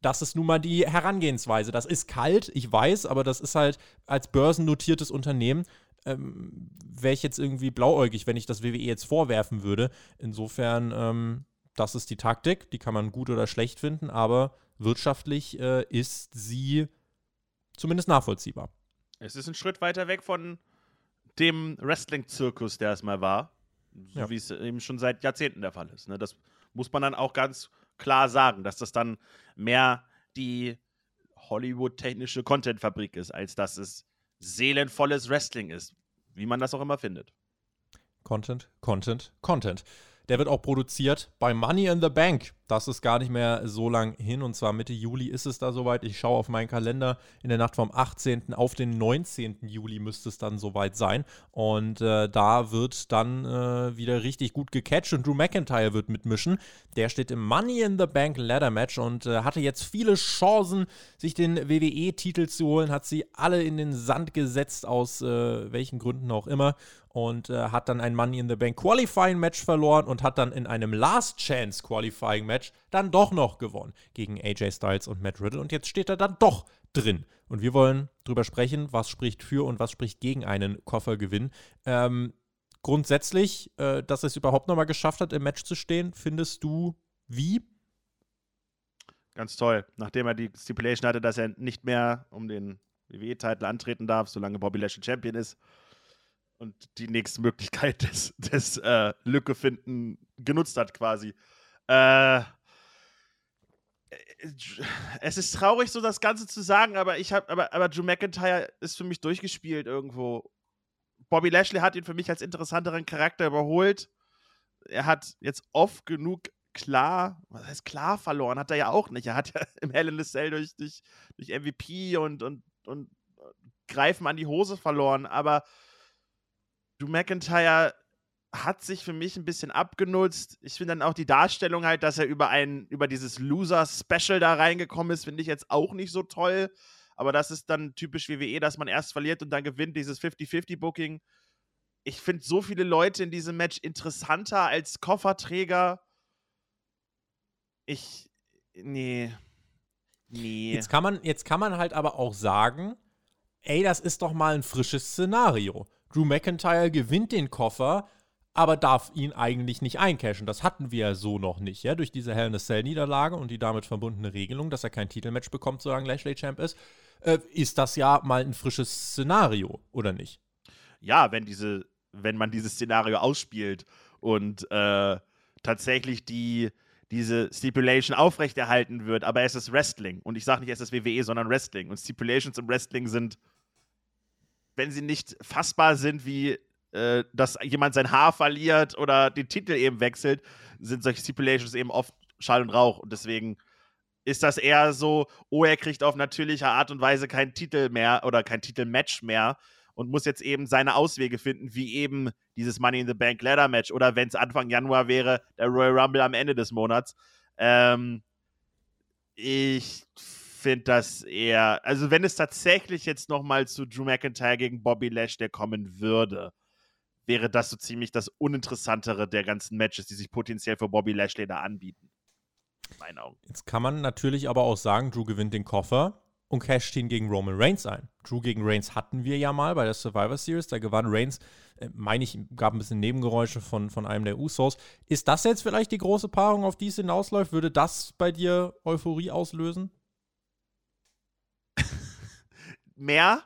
Das ist nun mal die Herangehensweise. Das ist kalt, ich weiß, aber das ist halt als börsennotiertes Unternehmen ähm, wäre ich jetzt irgendwie blauäugig, wenn ich das WWE jetzt vorwerfen würde. Insofern, ähm, das ist die Taktik, die kann man gut oder schlecht finden, aber wirtschaftlich äh, ist sie zumindest nachvollziehbar. Es ist ein Schritt weiter weg von dem Wrestling-Zirkus, der es mal war. So Ja. wie es eben schon seit Jahrzehnten der Fall ist. Ne? Das muss man dann auch ganz klar sagen, dass das dann mehr die Hollywood-technische Content-Fabrik ist, als dass es seelenvolles Wrestling ist. Wie man das auch immer findet. Content, Content, Content. Der wird auch produziert bei Money in the Bank. Das ist gar nicht mehr so lang hin und zwar Mitte Juli ist es da soweit. Ich schaue auf meinen Kalender. In der Nacht vom 18. auf den 19. Juli müsste es dann soweit sein. Und äh, da wird dann äh, wieder richtig gut gecatcht und Drew McIntyre wird mitmischen. Der steht im Money in the Bank Ladder Match und äh, hatte jetzt viele Chancen, sich den WWE-Titel zu holen. Hat sie alle in den Sand gesetzt, aus äh, welchen Gründen auch immer und äh, hat dann ein Money in the Bank Qualifying Match verloren und hat dann in einem Last Chance Qualifying Match dann doch noch gewonnen gegen AJ Styles und Matt Riddle und jetzt steht er dann doch drin. Und wir wollen drüber sprechen, was spricht für und was spricht gegen einen Koffergewinn. Ähm, grundsätzlich, äh, dass er es überhaupt nochmal geschafft hat, im Match zu stehen, findest du wie? Ganz toll. Nachdem er die Stipulation hatte, dass er nicht mehr um den WWE-Titel antreten darf, solange Bobby Lashley Champion ist, und die nächste Möglichkeit des, des äh, Lücke finden genutzt hat, quasi. Äh, es ist traurig, so das Ganze zu sagen, aber ich habe, aber, aber Drew McIntyre ist für mich durchgespielt irgendwo. Bobby Lashley hat ihn für mich als interessanteren Charakter überholt. Er hat jetzt oft genug klar, was heißt klar verloren, hat er ja auch nicht. Er hat ja im Hell in the Cell durch, durch, durch MVP und, und, und Greifen an die Hose verloren, aber Drew McIntyre hat sich für mich ein bisschen abgenutzt. Ich finde dann auch die Darstellung halt, dass er über ein, über dieses Loser-Special da reingekommen ist, finde ich jetzt auch nicht so toll. Aber das ist dann typisch WWE, dass man erst verliert und dann gewinnt, dieses 50-50-Booking. Ich finde so viele Leute in diesem Match interessanter als Kofferträger. Ich. Nee. Nee. Jetzt kann man, jetzt kann man halt aber auch sagen, ey, das ist doch mal ein frisches Szenario. Drew McIntyre gewinnt den Koffer, aber darf ihn eigentlich nicht eincashen. Das hatten wir ja so noch nicht, ja, durch diese Hell in a Cell Niederlage und die damit verbundene Regelung, dass er kein Titelmatch bekommt, solange Lashley Champ ist, äh, ist das ja mal ein frisches Szenario, oder nicht? Ja, wenn diese, wenn man dieses Szenario ausspielt und äh, tatsächlich die diese Stipulation aufrechterhalten wird, aber es ist Wrestling und ich sage nicht, es ist WWE, sondern Wrestling und Stipulations im Wrestling sind wenn sie nicht fassbar sind, wie äh, dass jemand sein Haar verliert oder den Titel eben wechselt, sind solche Stipulations eben oft Schall und Rauch. Und deswegen ist das eher so, oh, er kriegt auf natürliche Art und Weise keinen Titel mehr oder kein Titelmatch mehr und muss jetzt eben seine Auswege finden, wie eben dieses Money in the Bank Ladder Match oder wenn es Anfang Januar wäre, der Royal Rumble am Ende des Monats. Ähm, ich finde das eher, also wenn es tatsächlich jetzt nochmal zu Drew McIntyre gegen Bobby Lashley kommen würde, wäre das so ziemlich das Uninteressantere der ganzen Matches, die sich potenziell für Bobby Lashley da anbieten. In meinen Augen. Jetzt kann man natürlich aber auch sagen, Drew gewinnt den Koffer und casht ihn gegen Roman Reigns ein. Drew gegen Reigns hatten wir ja mal bei der Survivor Series. Da gewann Reigns, äh, meine ich, gab ein bisschen Nebengeräusche von, von einem der Usos. Ist das jetzt vielleicht die große Paarung, auf die es hinausläuft? Würde das bei dir Euphorie auslösen? mehr.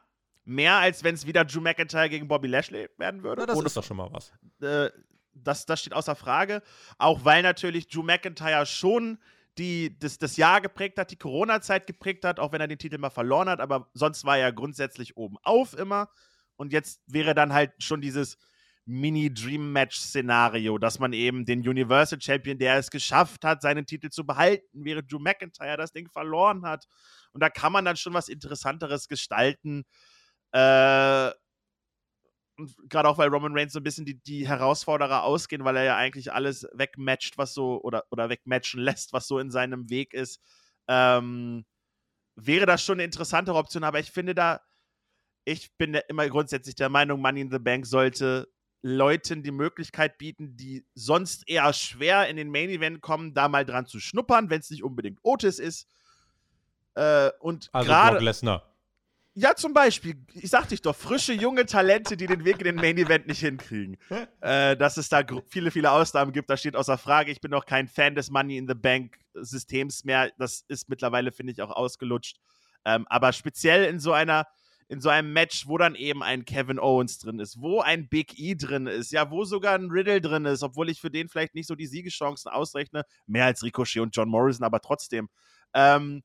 Mehr, als wenn es wieder Drew McIntyre gegen Bobby Lashley werden würde. Na, das Ohne, ist doch schon mal was. Äh, das, das steht außer Frage. Auch weil natürlich Drew McIntyre schon die, das, das Jahr geprägt hat, die Corona-Zeit geprägt hat, auch wenn er den Titel mal verloren hat, aber sonst war er grundsätzlich oben auf immer. Und jetzt wäre dann halt schon dieses Mini-Dream-Match-Szenario, dass man eben den Universal Champion, der es geschafft hat, seinen Titel zu behalten, während Drew McIntyre das Ding verloren hat. Und da kann man dann schon was Interessanteres gestalten. Äh, gerade auch, weil Roman Reigns so ein bisschen die, die Herausforderer ausgehen, weil er ja eigentlich alles wegmatcht, was so, oder, oder wegmatchen lässt, was so in seinem Weg ist. Ähm, wäre das schon eine interessantere Option, aber ich finde da, ich bin immer grundsätzlich der Meinung, Money in the Bank sollte Leuten die Möglichkeit bieten, die sonst eher schwer in den Main Event kommen, da mal dran zu schnuppern, wenn es nicht unbedingt Otis ist. Äh, und also Brock Lesnar. Ja, zum Beispiel, ich sag dich doch, frische, junge Talente, die den Weg in den Main Event nicht hinkriegen. äh, dass es da viele, viele Ausnahmen gibt, das steht außer Frage. Ich bin noch kein Fan des Money in the Bank Systems mehr. Das ist mittlerweile, finde ich, auch ausgelutscht. Ähm, aber speziell in so einer, in so einem Match, wo dann eben ein Kevin Owens drin ist, wo ein Big E drin ist, ja, wo sogar ein Riddle drin ist, obwohl ich für den vielleicht nicht so die Siegeschancen ausrechne, mehr als Ricochet und John Morrison, aber trotzdem. Ähm,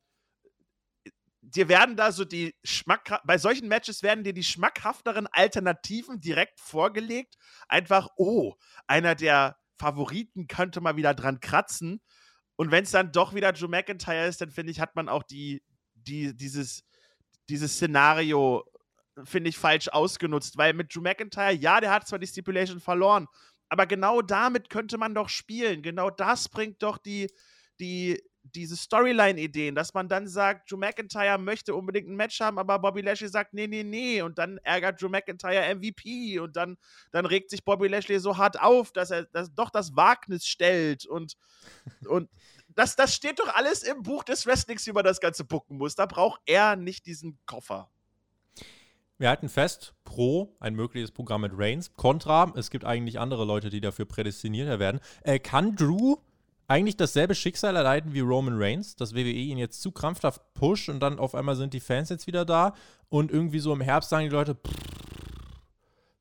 dir werden da so die Schmack, bei solchen Matches werden dir die schmackhafteren Alternativen direkt vorgelegt. Einfach, oh, einer der Favoriten könnte mal wieder dran kratzen. Und wenn es dann doch wieder Drew McIntyre ist, dann finde ich, hat man auch die, die, dieses, dieses Szenario, finde ich, falsch ausgenutzt. Weil mit Drew McIntyre, ja, der hat zwar die Stipulation verloren, aber genau damit könnte man doch spielen. Genau das bringt doch die, die, diese Storyline-Ideen, dass man dann sagt, Drew McIntyre möchte unbedingt ein Match haben, aber Bobby Lashley sagt, nee, nee, nee. Und dann ärgert Drew McIntyre MVP und dann, dann regt sich Bobby Lashley so hart auf, dass er dass doch das Wagnis stellt. Und, und das, das steht doch alles im Buch des Wrestlings, wie man das Ganze bucken muss. Da braucht er nicht diesen Koffer. Wir halten fest, pro ein mögliches Programm mit Reigns, contra, es gibt eigentlich andere Leute, die dafür prädestiniert werden. Äh, kann Drew eigentlich dasselbe Schicksal erleiden wie Roman Reigns, dass WWE ihn jetzt zu krampfhaft pusht und dann auf einmal sind die Fans jetzt wieder da und irgendwie so im Herbst sagen die Leute, pff,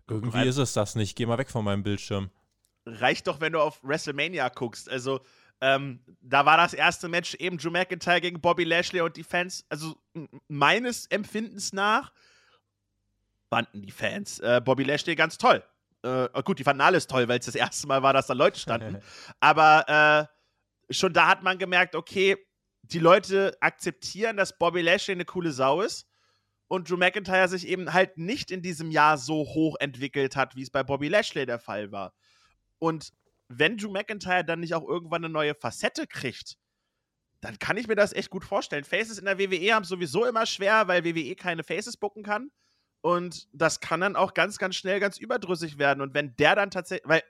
irgendwie ist es das nicht, geh mal weg von meinem Bildschirm. Reicht doch, wenn du auf WrestleMania guckst. Also, ähm, da war das erste Match eben Drew McIntyre gegen Bobby Lashley und die Fans, also meines Empfindens nach, fanden die Fans äh, Bobby Lashley ganz toll. Äh, gut, die fanden alles toll, weil es das erste Mal war, dass da Leute standen. Aber äh, schon da hat man gemerkt, okay, die Leute akzeptieren, dass Bobby Lashley eine coole Sau ist und Drew McIntyre sich eben halt nicht in diesem Jahr so hoch entwickelt hat, wie es bei Bobby Lashley der Fall war. Und wenn Drew McIntyre dann nicht auch irgendwann eine neue Facette kriegt, dann kann ich mir das echt gut vorstellen. Faces in der WWE haben sowieso immer schwer, weil WWE keine Faces bucken kann. Und das kann dann auch ganz, ganz schnell ganz überdrüssig werden. Und wenn der dann tatsächlich, weil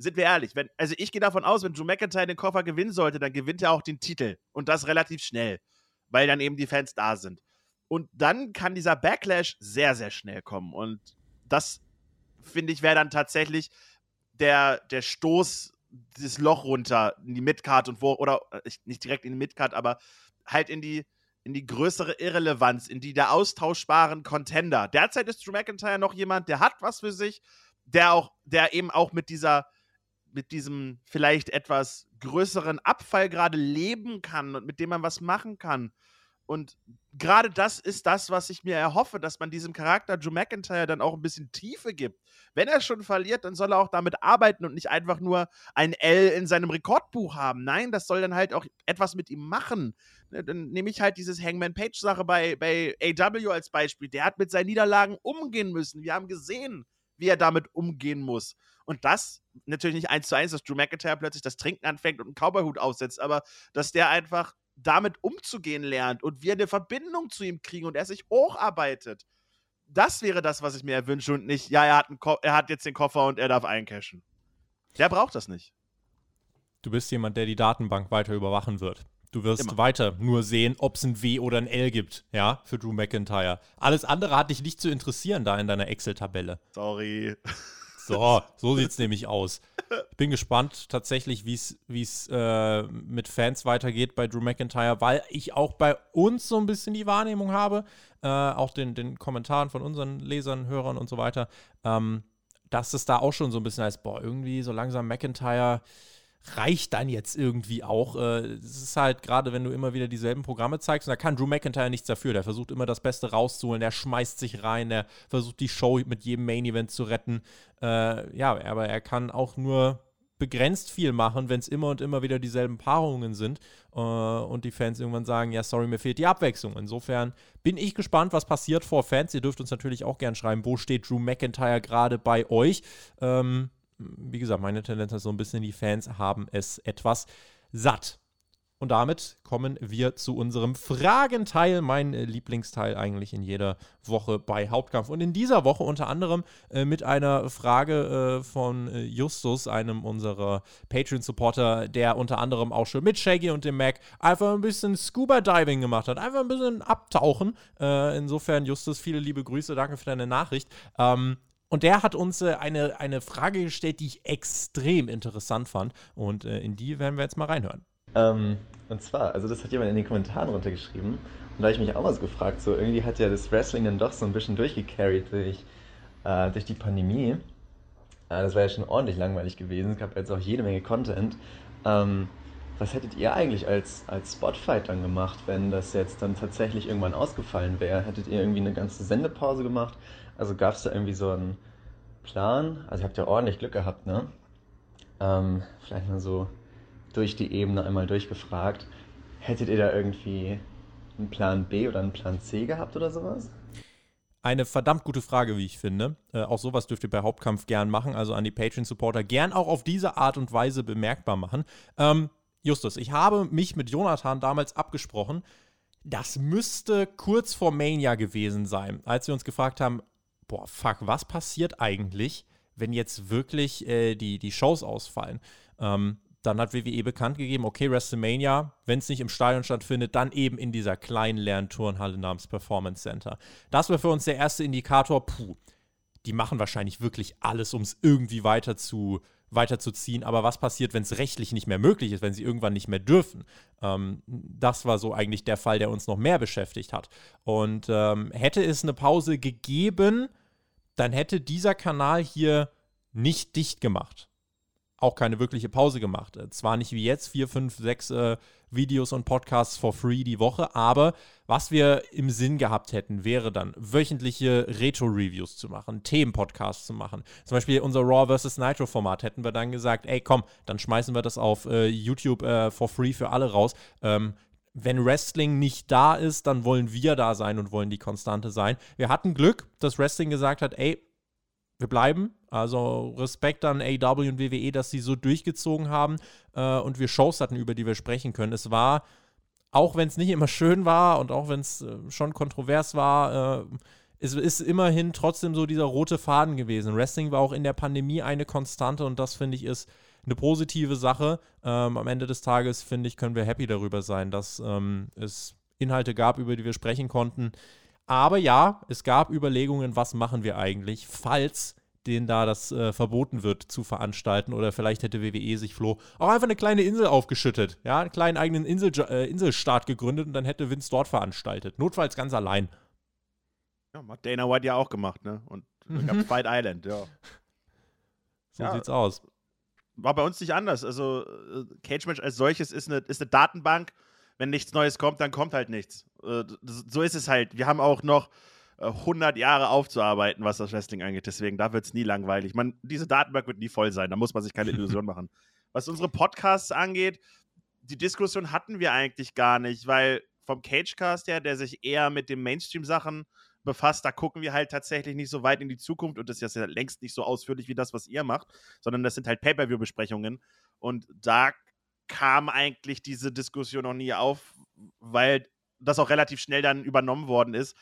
sind wir ehrlich, wenn, also ich gehe davon aus, wenn Drew McIntyre den Koffer gewinnen sollte, dann gewinnt er auch den Titel. Und das relativ schnell, weil dann eben die Fans da sind. Und dann kann dieser Backlash sehr, sehr schnell kommen. Und das, finde ich, wäre dann tatsächlich der, der Stoß, das Loch runter in die Midcard und wo, oder äh, nicht direkt in die Midcard, aber halt in die, in die größere Irrelevanz, in die der austauschbaren Contender. Derzeit ist Drew McIntyre noch jemand, der hat was für sich, der auch, der eben auch mit dieser, mit diesem vielleicht etwas größeren Abfall gerade leben kann und mit dem man was machen kann. Und gerade das ist das, was ich mir erhoffe, dass man diesem Charakter Joe McIntyre dann auch ein bisschen Tiefe gibt. Wenn er schon verliert, dann soll er auch damit arbeiten und nicht einfach nur ein L in seinem Rekordbuch haben. Nein, das soll dann halt auch etwas mit ihm machen. Ne, dann nehme ich halt dieses Hangman Page-Sache bei, bei AW als Beispiel. Der hat mit seinen Niederlagen umgehen müssen. Wir haben gesehen, wie er damit umgehen muss. Und das natürlich nicht eins zu eins, dass Drew McIntyre plötzlich das Trinken anfängt und einen Cowboyhut aufsetzt, aber dass der einfach damit umzugehen lernt und wir eine Verbindung zu ihm kriegen und er sich hocharbeitet. Das wäre das, was ich mir wünsche und nicht, ja, er hat, er hat jetzt den Koffer und er darf eincashen. Der braucht das nicht. Du bist jemand, der die Datenbank weiter überwachen wird. Du wirst Immer. weiter nur sehen, ob es ein W oder ein L gibt, ja, für Drew McIntyre. Alles andere hat dich nicht zu interessieren da in deiner Excel-Tabelle. Sorry. So, so sieht es nämlich aus. Ich bin gespannt tatsächlich, wie es äh, mit Fans weitergeht bei Drew McIntyre, weil ich auch bei uns so ein bisschen die Wahrnehmung habe, äh, auch den, den Kommentaren von unseren Lesern, Hörern und so weiter, ähm, dass es da auch schon so ein bisschen heißt, boah, irgendwie so langsam McIntyre reicht dann jetzt irgendwie auch. Äh, es ist halt gerade, wenn du immer wieder dieselben Programme zeigst, und da kann Drew McIntyre nichts dafür. Der versucht immer das Beste rauszuholen, der schmeißt sich rein, der versucht die Show mit jedem Main Event zu retten. Äh, ja, aber er kann auch nur begrenzt viel machen, wenn es immer und immer wieder dieselben Paarungen sind äh, und die Fans irgendwann sagen, ja, sorry, mir fehlt die Abwechslung. Insofern bin ich gespannt, was passiert vor Fans. Ihr dürft uns natürlich auch gern schreiben, wo steht Drew McIntyre gerade bei euch. Ähm, wie gesagt, meine Tendenz ist so ein bisschen, die Fans haben es etwas satt. Und damit kommen wir zu unserem Fragenteil, mein äh, Lieblingsteil eigentlich in jeder Woche bei Hauptkampf. Und in dieser Woche unter anderem äh, mit einer Frage äh, von äh, Justus, einem unserer Patreon-Supporter, der unter anderem auch schon mit Shaggy und dem Mac einfach ein bisschen Scuba-Diving gemacht hat. Einfach ein bisschen abtauchen. Äh, insofern, Justus, viele liebe Grüße, danke für deine Nachricht. Ähm, und der hat uns äh, eine, eine Frage gestellt, die ich extrem interessant fand. Und äh, in die werden wir jetzt mal reinhören. Ähm, und zwar, also das hat jemand in den Kommentaren runtergeschrieben. Und da habe ich mich auch mal so gefragt, so irgendwie hat ja das Wrestling dann doch so ein bisschen durchgecarried durch, äh, durch die Pandemie. Äh, das war ja schon ordentlich langweilig gewesen. Es gab jetzt auch jede Menge Content. Ähm, was hättet ihr eigentlich als, als Spotfight dann gemacht, wenn das jetzt dann tatsächlich irgendwann ausgefallen wäre? Hättet ihr irgendwie eine ganze Sendepause gemacht? Also gab es da irgendwie so einen Plan? Also ihr habt ja ordentlich Glück gehabt, ne? Ähm, vielleicht mal so durch die Ebene einmal durchgefragt. Hättet ihr da irgendwie einen Plan B oder einen Plan C gehabt oder sowas? Eine verdammt gute Frage, wie ich finde. Äh, auch sowas dürft ihr bei Hauptkampf gern machen, also an die Patreon-Supporter gern auch auf diese Art und Weise bemerkbar machen. Ähm, Justus, ich habe mich mit Jonathan damals abgesprochen. Das müsste kurz vor Mania gewesen sein, als wir uns gefragt haben: Boah, fuck, was passiert eigentlich, wenn jetzt wirklich äh, die, die Shows ausfallen? Ähm, dann hat WWE bekannt gegeben, okay, WrestleMania, wenn es nicht im Stadion stattfindet, dann eben in dieser kleinen Lernturnhalle namens Performance Center. Das war für uns der erste Indikator, puh, die machen wahrscheinlich wirklich alles, um es irgendwie weiter zu, weiterzuziehen. Aber was passiert, wenn es rechtlich nicht mehr möglich ist, wenn sie irgendwann nicht mehr dürfen? Ähm, das war so eigentlich der Fall, der uns noch mehr beschäftigt hat. Und ähm, hätte es eine Pause gegeben, dann hätte dieser Kanal hier nicht dicht gemacht. Auch keine wirkliche Pause gemacht. Äh, zwar nicht wie jetzt, vier, fünf, sechs äh, Videos und Podcasts for free die Woche, aber was wir im Sinn gehabt hätten, wäre dann wöchentliche Retro-Reviews zu machen, Themenpodcasts zu machen. Zum Beispiel unser Raw vs. Nitro-Format hätten wir dann gesagt, ey komm, dann schmeißen wir das auf äh, YouTube äh, for free für alle raus. Ähm, wenn Wrestling nicht da ist, dann wollen wir da sein und wollen die Konstante sein. Wir hatten Glück, dass Wrestling gesagt hat, ey, wir bleiben. Also Respekt an AW und WWE, dass sie so durchgezogen haben äh, und wir Shows hatten, über die wir sprechen können. Es war, auch wenn es nicht immer schön war und auch wenn es äh, schon kontrovers war, äh, es ist immerhin trotzdem so dieser rote Faden gewesen. Wrestling war auch in der Pandemie eine Konstante und das finde ich ist eine positive Sache. Ähm, am Ende des Tages, finde ich, können wir happy darüber sein, dass ähm, es Inhalte gab, über die wir sprechen konnten. Aber ja, es gab Überlegungen, was machen wir eigentlich, falls denen da das äh, verboten wird zu veranstalten oder vielleicht hätte WWE sich Flo auch einfach eine kleine Insel aufgeschüttet, ja, einen kleinen eigenen Insel, äh, Inselstaat gegründet und dann hätte Vince dort veranstaltet. Notfalls ganz allein. Ja, hat Dana White ja auch gemacht, ne? Und es gab Fight Island, ja. So ja, sieht's aus. War bei uns nicht anders. Also, äh, Cage Match als solches ist eine, ist eine Datenbank. Wenn nichts Neues kommt, dann kommt halt nichts. Äh, so ist es halt. Wir haben auch noch 100 äh, Jahre aufzuarbeiten, was das Wrestling angeht. Deswegen, da wird es nie langweilig. Man, diese Datenbank wird nie voll sein. Da muss man sich keine Illusion machen. Was unsere Podcasts angeht, die Diskussion hatten wir eigentlich gar nicht, weil vom Cagecast her, der sich eher mit den Mainstream-Sachen befasst, da gucken wir halt tatsächlich nicht so weit in die Zukunft und das ist ja längst nicht so ausführlich wie das, was ihr macht, sondern das sind halt Pay-Per-View-Besprechungen. Und da kam eigentlich diese Diskussion noch nie auf, weil das auch relativ schnell dann übernommen worden ist.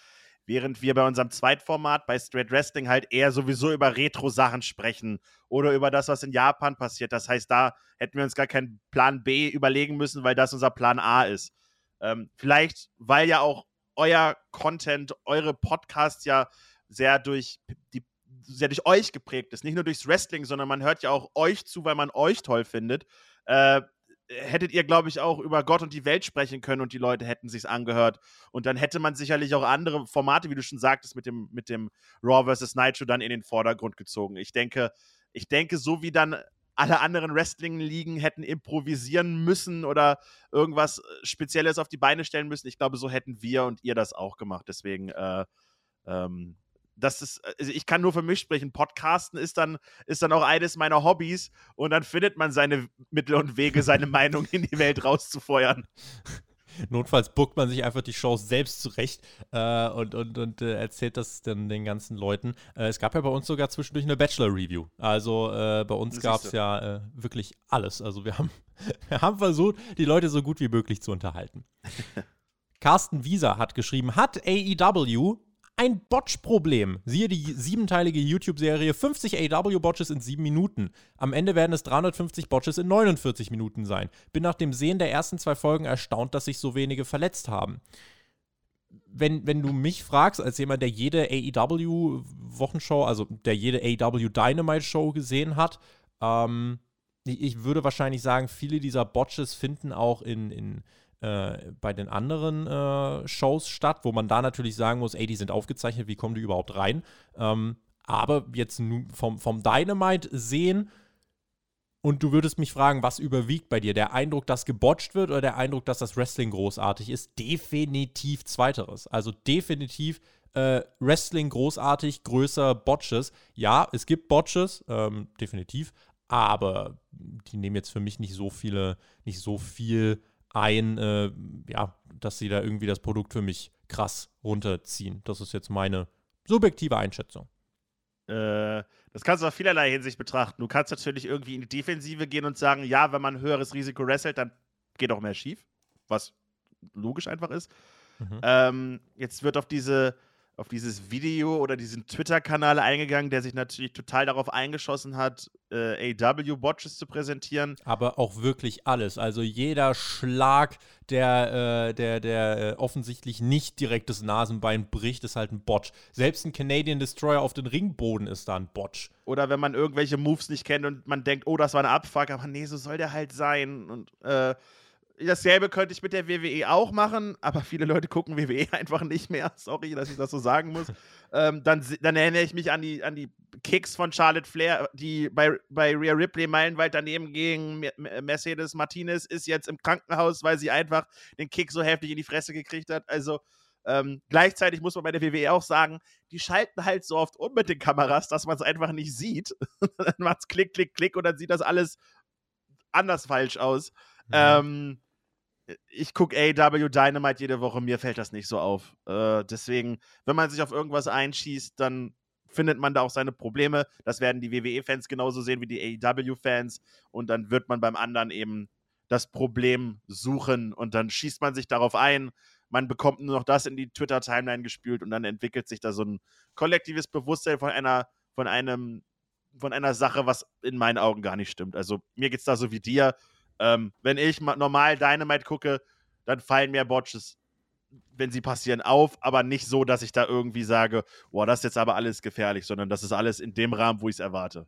Während wir bei unserem Zweitformat bei Straight Wrestling halt eher sowieso über Retro-Sachen sprechen oder über das, was in Japan passiert. Das heißt, da hätten wir uns gar keinen Plan B überlegen müssen, weil das unser Plan A ist. Ähm, vielleicht, weil ja auch euer Content, eure Podcasts ja sehr durch die sehr durch euch geprägt ist. Nicht nur durchs Wrestling, sondern man hört ja auch euch zu, weil man euch toll findet. Äh, hättet ihr, glaube ich, auch über Gott und die Welt sprechen können und die Leute hätten sich's angehört. Und dann hätte man sicherlich auch andere Formate, wie du schon sagtest, mit dem, mit dem Raw vs. Nitro dann in den Vordergrund gezogen. Ich denke, ich denke, so wie dann alle anderen Wrestling-Ligen hätten improvisieren müssen oder irgendwas Spezielles auf die Beine stellen müssen. Ich glaube, so hätten wir und ihr das auch gemacht. Deswegen äh, ähm, das ist, also ich kann nur für mich sprechen. Podcasten ist dann, ist dann auch eines meiner Hobbys und dann findet man seine Mittel und Wege, seine Meinung in die Welt rauszufeuern. Notfalls buckt man sich einfach die Shows selbst zurecht äh, und, und, und äh, erzählt das dann den ganzen Leuten. Äh, es gab ja bei uns sogar zwischendurch eine Bachelor-Review. Also äh, bei uns gab es ja äh, wirklich alles. Also wir haben, wir haben versucht, die Leute so gut wie möglich zu unterhalten. Carsten Wieser hat geschrieben, hat AEW ein Botch-Problem. Siehe die siebenteilige YouTube-Serie 50 AW-Botches in sieben Minuten. Am Ende werden es 350 Botches in 49 Minuten sein. Bin nach dem Sehen der ersten zwei Folgen erstaunt, dass sich so wenige verletzt haben. Wenn, wenn du mich fragst, als jemand, der jede AEW-Wochenshow, also der jede AEW Dynamite-Show gesehen hat, ähm, ich, würde wahrscheinlich sagen, viele dieser Botches finden auch in, in äh, bei den anderen äh, Shows statt, wo man da natürlich sagen muss, ey, die sind aufgezeichnet, wie kommen die überhaupt rein? Ähm, aber jetzt vom, vom Dynamite sehen und du würdest mich fragen, was überwiegt bei dir? Der Eindruck, dass gebotcht wird oder der Eindruck, dass das Wrestling großartig ist? Definitiv zweiteres. Also definitiv äh, Wrestling großartig, größer Botches. Ja, es gibt Botches, ähm, definitiv, aber die nehmen jetzt für mich nicht so viele, nicht so viel ein, äh, ja, dass sie da irgendwie das Produkt für mich krass runterziehen. Das ist jetzt meine subjektive Einschätzung. Äh, das kannst du auf vielerlei Hinsicht betrachten. Du kannst natürlich irgendwie in die Defensive gehen und sagen, ja, wenn man ein höheres Risiko wrestelt, dann geht auch mehr schief, was logisch einfach ist. Mhm. Ähm, jetzt wird auf diese auf dieses Video oder diesen Twitter-Kanal eingegangen, der sich natürlich total darauf eingeschossen hat, äh, AW-Watches zu präsentieren. Aber auch wirklich alles. Also jeder Schlag, der, äh, der, der äh, offensichtlich nicht direkt das Nasenbein bricht, ist halt ein Botch. Selbst ein Canadian Destroyer auf den Ringboden ist da ein Botch. Oder wenn man irgendwelche Moves nicht kennt und man denkt, oh, das war eine Abfuck, aber nee, so soll der halt sein. Und äh, Dasselbe könnte ich mit der WWE auch machen, aber viele Leute gucken WWE einfach nicht mehr. Sorry, dass ich das so sagen muss. ähm, dann, dann erinnere ich mich an die, an die Kicks von Charlotte Flair, die bei, bei Rhea Ripley meilenweit daneben gegen Mercedes Martinez ist jetzt im Krankenhaus, weil sie einfach den Kick so heftig in die Fresse gekriegt hat. Also ähm, gleichzeitig muss man bei der WWE auch sagen, die schalten halt so oft um mit den Kameras, dass man es einfach nicht sieht. dann macht es Klick, Klick, Klick und dann sieht das alles anders falsch aus. Mhm. Ähm, ich gucke AW Dynamite jede Woche, mir fällt das nicht so auf. Äh, deswegen, wenn man sich auf irgendwas einschießt, dann findet man da auch seine Probleme. Das werden die WWE-Fans genauso sehen wie die AEW-Fans. Und dann wird man beim anderen eben das Problem suchen und dann schießt man sich darauf ein. Man bekommt nur noch das in die Twitter-Timeline gespült und dann entwickelt sich da so ein kollektives Bewusstsein von einer, von einem, von einer Sache, was in meinen Augen gar nicht stimmt. Also mir geht es da so wie dir. Ähm, wenn ich normal Dynamite gucke, dann fallen mir Botches, wenn sie passieren, auf, aber nicht so, dass ich da irgendwie sage, boah, das ist jetzt aber alles gefährlich, sondern das ist alles in dem Rahmen, wo ich es erwarte.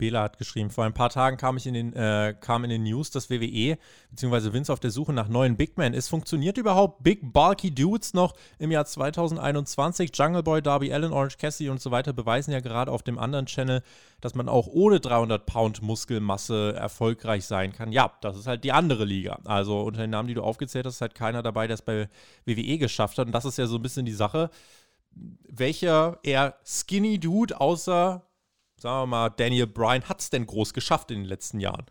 Bela hat geschrieben, vor ein paar Tagen kam ich in den, äh, kam in den News, dass WWE bzw. Vince auf der Suche nach neuen Big Men ist. Funktioniert überhaupt Big Bulky Dudes noch im Jahr 2021? Jungle Boy, Darby Allen, Orange Cassidy und so weiter beweisen ja gerade auf dem anderen Channel, dass man auch ohne 300 Pound Muskelmasse erfolgreich sein kann. Ja, das ist halt die andere Liga. Also unter den Namen, die du aufgezählt hast, ist halt keiner dabei, der es bei WWE geschafft hat. Und das ist ja so ein bisschen die Sache. Welcher eher skinny Dude außer sagen wir mal, Daniel Bryan hat es denn groß geschafft in den letzten Jahren?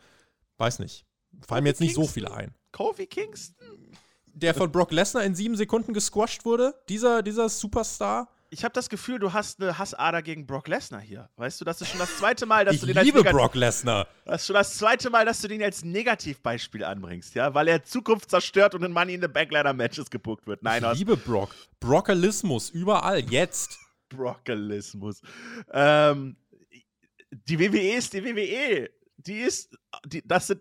Weiß nicht. Fallen mir jetzt nicht Kingston? so viele ein. Kofi Kingston? Der von Brock Lesnar in sieben Sekunden gesquasht wurde? Dieser, dieser Superstar? Ich habe das Gefühl, du hast eine Hassader gegen Brock Lesnar hier. Weißt du, das ist schon das zweite Mal, dass ich du den als liebe Brock Lesnar. Das ist schon das zweite Mal, dass du den als Negativbeispiel anbringst, ja, weil er Zukunft zerstört und in Money in the Backladder Matches gebuckt wird. Nein, ich liebe Brock. Brockalismus überall jetzt. Brockalismus. Ähm, die WWE ist die WWE. Die ist, die, das,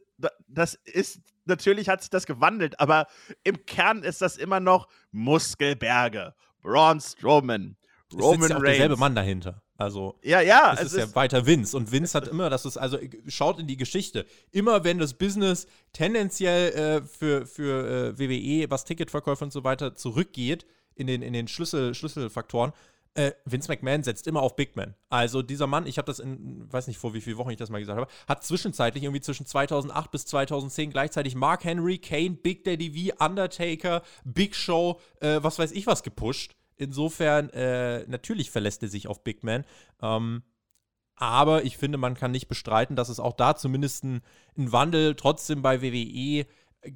das ist, natürlich hat sich das gewandelt, aber im Kern ist das immer noch Muskelberge, Braun Strowman, Roman ist ja auch Reigns. derselbe Mann dahinter. Also, ja, ja, es, es ist ja weiter Vince. Und Vince hat immer, das ist, also schaut in die Geschichte. Immer wenn das Business tendenziell äh, für, für äh, WWE, was Ticketverkäufe und so weiter zurückgeht, in den, in den Schlüssel, Schlüsselfaktoren, äh, Vince McMahon setzt immer auf Big Man. Also dieser Mann, ich habe das in, weiß nicht vor wie vielen Wochen ich das mal gesagt habe, hat zwischenzeitlich irgendwie zwischen 2008 bis 2010 gleichzeitig Mark Henry, Kane, Big Daddy V, Undertaker, Big Show, äh, was weiß ich was gepusht. Insofern, äh, natürlich verlässt er sich auf Big Man. Ähm, aber ich finde, man kann nicht bestreiten, dass es auch da zumindest ein, ein Wandel trotzdem bei WWE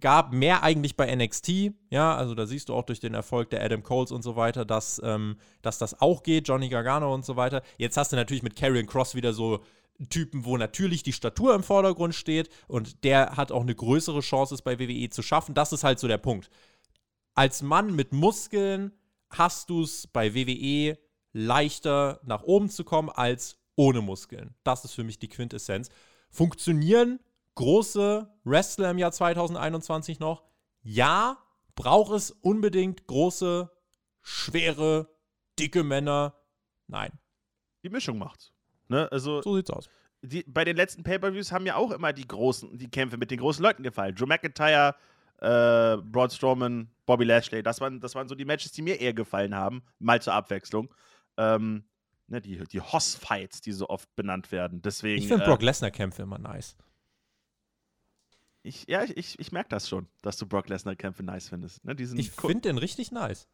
gab, mehr eigentlich bei NXT, ja, also da siehst du auch durch den Erfolg der Adam Coles und so weiter, dass, ähm, dass das auch geht, Johnny Gargano und so weiter. Jetzt hast du natürlich mit Karrion Cross wieder so Typen, wo natürlich die Statur im Vordergrund steht und der hat auch eine größere Chance, es bei WWE zu schaffen. Das ist halt so der Punkt. Als Mann mit Muskeln hast du es bei WWE leichter nach oben zu kommen als ohne Muskeln. Das ist für mich die Quintessenz. Funktionieren große Wrestler im Jahr 2021 noch. Ja, braucht es unbedingt große, schwere, dicke Männer? Nein. Die Mischung macht's. Ne? Also, so sieht's aus. Die, bei den letzten Pay-Per-Views haben ja auch immer die großen, die Kämpfe mit den großen Leuten gefallen. Joe McIntyre, äh, Braun Strowman, Bobby Lashley. Das waren, das waren so die Matches, die mir eher gefallen haben, mal zur Abwechslung. Ähm, ne, die, die Hoss-Fights, die so oft benannt werden. Deswegen, Ich finde äh, Brock Lesnar-Kämpfe immer nice. Ich, ja, ich, ich, merke das schon, dass du Brock Lesnar-Kämpfe nice findest. Ne, Ich finde den richtig nice.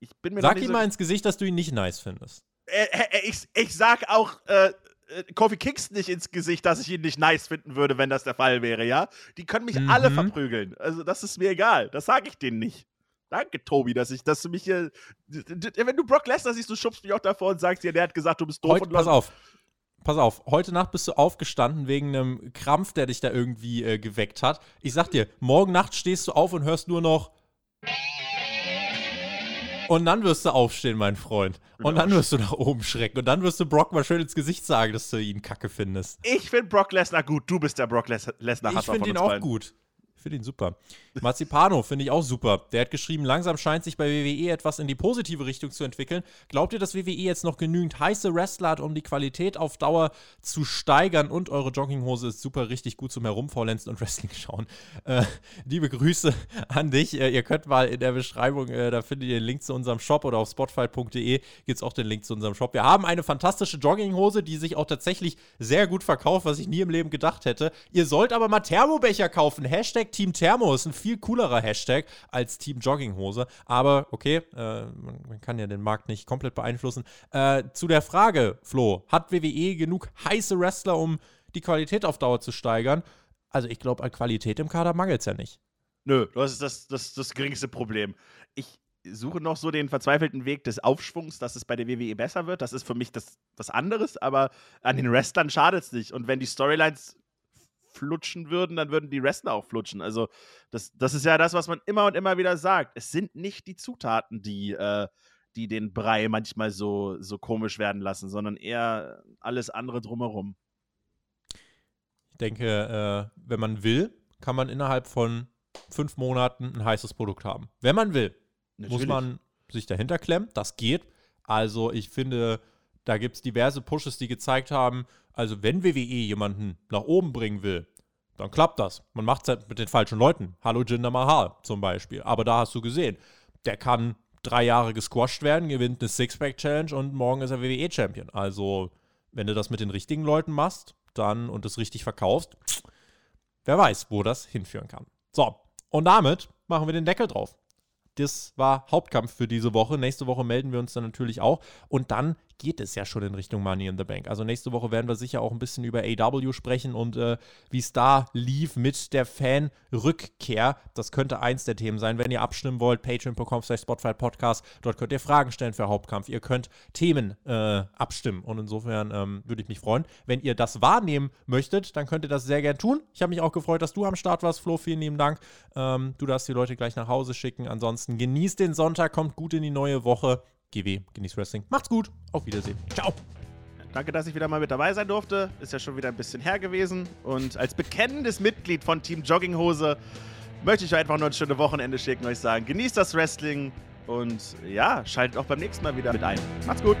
ich bin mir noch Sag ihm so- mal ins Gesicht, dass du ihn nicht nice findest. äh, äh, ich, ich sag auch äh, äh, Kofi Kingston nicht ins Gesicht, dass ich ihn nicht nice finden würde, wenn das der Fall wäre, ja? Die können mich Mhm. alle verprügeln. Also, das ist mir egal. Das sage ich denen nicht. Danke, Tobi, dass ich, dass du mich hier. Wenn du Brock Lesnar siehst, du schubst mich auch davor und sagst dir, der hat gesagt, du bist doof Heute, und pass auf. Pass auf, heute Nacht bist du aufgestanden wegen einem Krampf, der dich da irgendwie äh, geweckt hat. Ich sag dir, morgen Nacht stehst du auf und hörst nur noch. Und dann wirst du aufstehen, mein Freund. Und dann wirst du nach oben schrecken. Und dann wirst du Brock mal schön ins Gesicht sagen, dass du ihn kacke findest. Ich finde Brock Lesnar gut. Du bist der Brock Les Ich finde ihn auch beiden. gut. Finde ihn super. Marzipano finde ich auch super. Der hat geschrieben, langsam scheint sich bei WWE etwas in die positive Richtung zu entwickeln. Glaubt ihr, dass WWE jetzt noch genügend heiße Wrestler hat, um die Qualität auf Dauer zu steigern? Und eure Jogginghose ist super richtig gut zum Herumfaulenzen und Wrestling schauen. Äh, liebe Grüße an dich. Äh, ihr könnt mal in der Beschreibung, äh, da findet ihr den Link zu unserem Shop oder auf spotfight.de gibt es auch den Link zu unserem Shop. Wir haben eine fantastische Jogginghose, die sich auch tatsächlich sehr gut verkauft, was ich nie im Leben gedacht hätte. Ihr sollt aber mal Thermobecher kaufen. Hashtag Team Thermo ist ein viel coolerer Hashtag als Team Jogginghose. Aber okay, äh, man, kann ja den Markt nicht komplett beeinflussen. Äh, zu der Frage, Flo, hat WWE genug heiße Wrestler, um die Qualität auf Dauer zu steigern? Also ich glaube, an Qualität im Kader mangelt es ja nicht. Nö, das ist das, das, das geringste Problem. Ich suche noch so den verzweifelten Weg des Aufschwungs, dass es bei der WWE besser wird. Das ist für mich das, was anderes, aber an den Wrestlern schadet es nicht. Und wenn die Storylines flutschen würden, dann würden die Wrestler auch flutschen. Also, das, das ist ja das, was man immer und immer wieder sagt. Es sind nicht die Zutaten, die, äh, die den Brei manchmal so, so komisch werden lassen, sondern eher alles andere drumherum. Ich denke, äh, wenn man will, kann man innerhalb von fünf Monaten ein heißes Produkt haben. Wenn man will, muss Natürlich. man sich dahinter klemmen. Das geht. Also ich finde, da gibt es diverse Pushes, die gezeigt haben, also wenn WWE jemanden nach oben bringen will, dann klappt das. Man macht es halt mit den falschen Leuten. Hallo Jinder Mahal zum Beispiel. Aber da hast du gesehen, der kann drei Jahre gesquasht werden, gewinnt eine Six-Pack-Challenge und morgen ist er WWE-Champion. Also wenn du das mit den richtigen Leuten machst, dann und es richtig verkaufst, wer weiß, wo das hinführen kann. So, und damit machen wir den Deckel drauf. Das war Hauptkampf für diese Woche. Nächste Woche melden wir uns dann natürlich auch. Und dann geht es ja schon in Richtung Money in the Bank. Also nächste Woche werden wir sicher auch ein bisschen über AW sprechen und äh, wie es da lief mit der Fan-Rückkehr. Das könnte eins der Themen sein. Wenn ihr abstimmen wollt, patreon.com slash Spotify Podcast. Dort könnt ihr Fragen stellen für Hauptkampf. Ihr könnt Themen äh, abstimmen. Und insofern ähm, würde ich mich freuen. Wenn ihr das wahrnehmen möchtet, dann könnt ihr das sehr gern tun. Ich habe mich auch gefreut, dass du am Start warst, Flo. Vielen lieben Dank. Ähm, du darfst die Leute gleich nach Hause schicken. Ansonsten genießt den Sonntag, kommt gut in die neue Woche. GW, genießt Wrestling. Macht's gut. Auf Wiedersehen. Ciao. Danke, dass ich wieder mal mit dabei sein durfte. Ist ja schon wieder ein bisschen her gewesen. Und als bekennendes Mitglied von Team Jogginghose möchte ich euch einfach nur ein schönes Wochenende schicken und euch sagen, genießt das Wrestling und ja, schaltet auch beim nächsten Mal wieder mit ein. Macht's gut.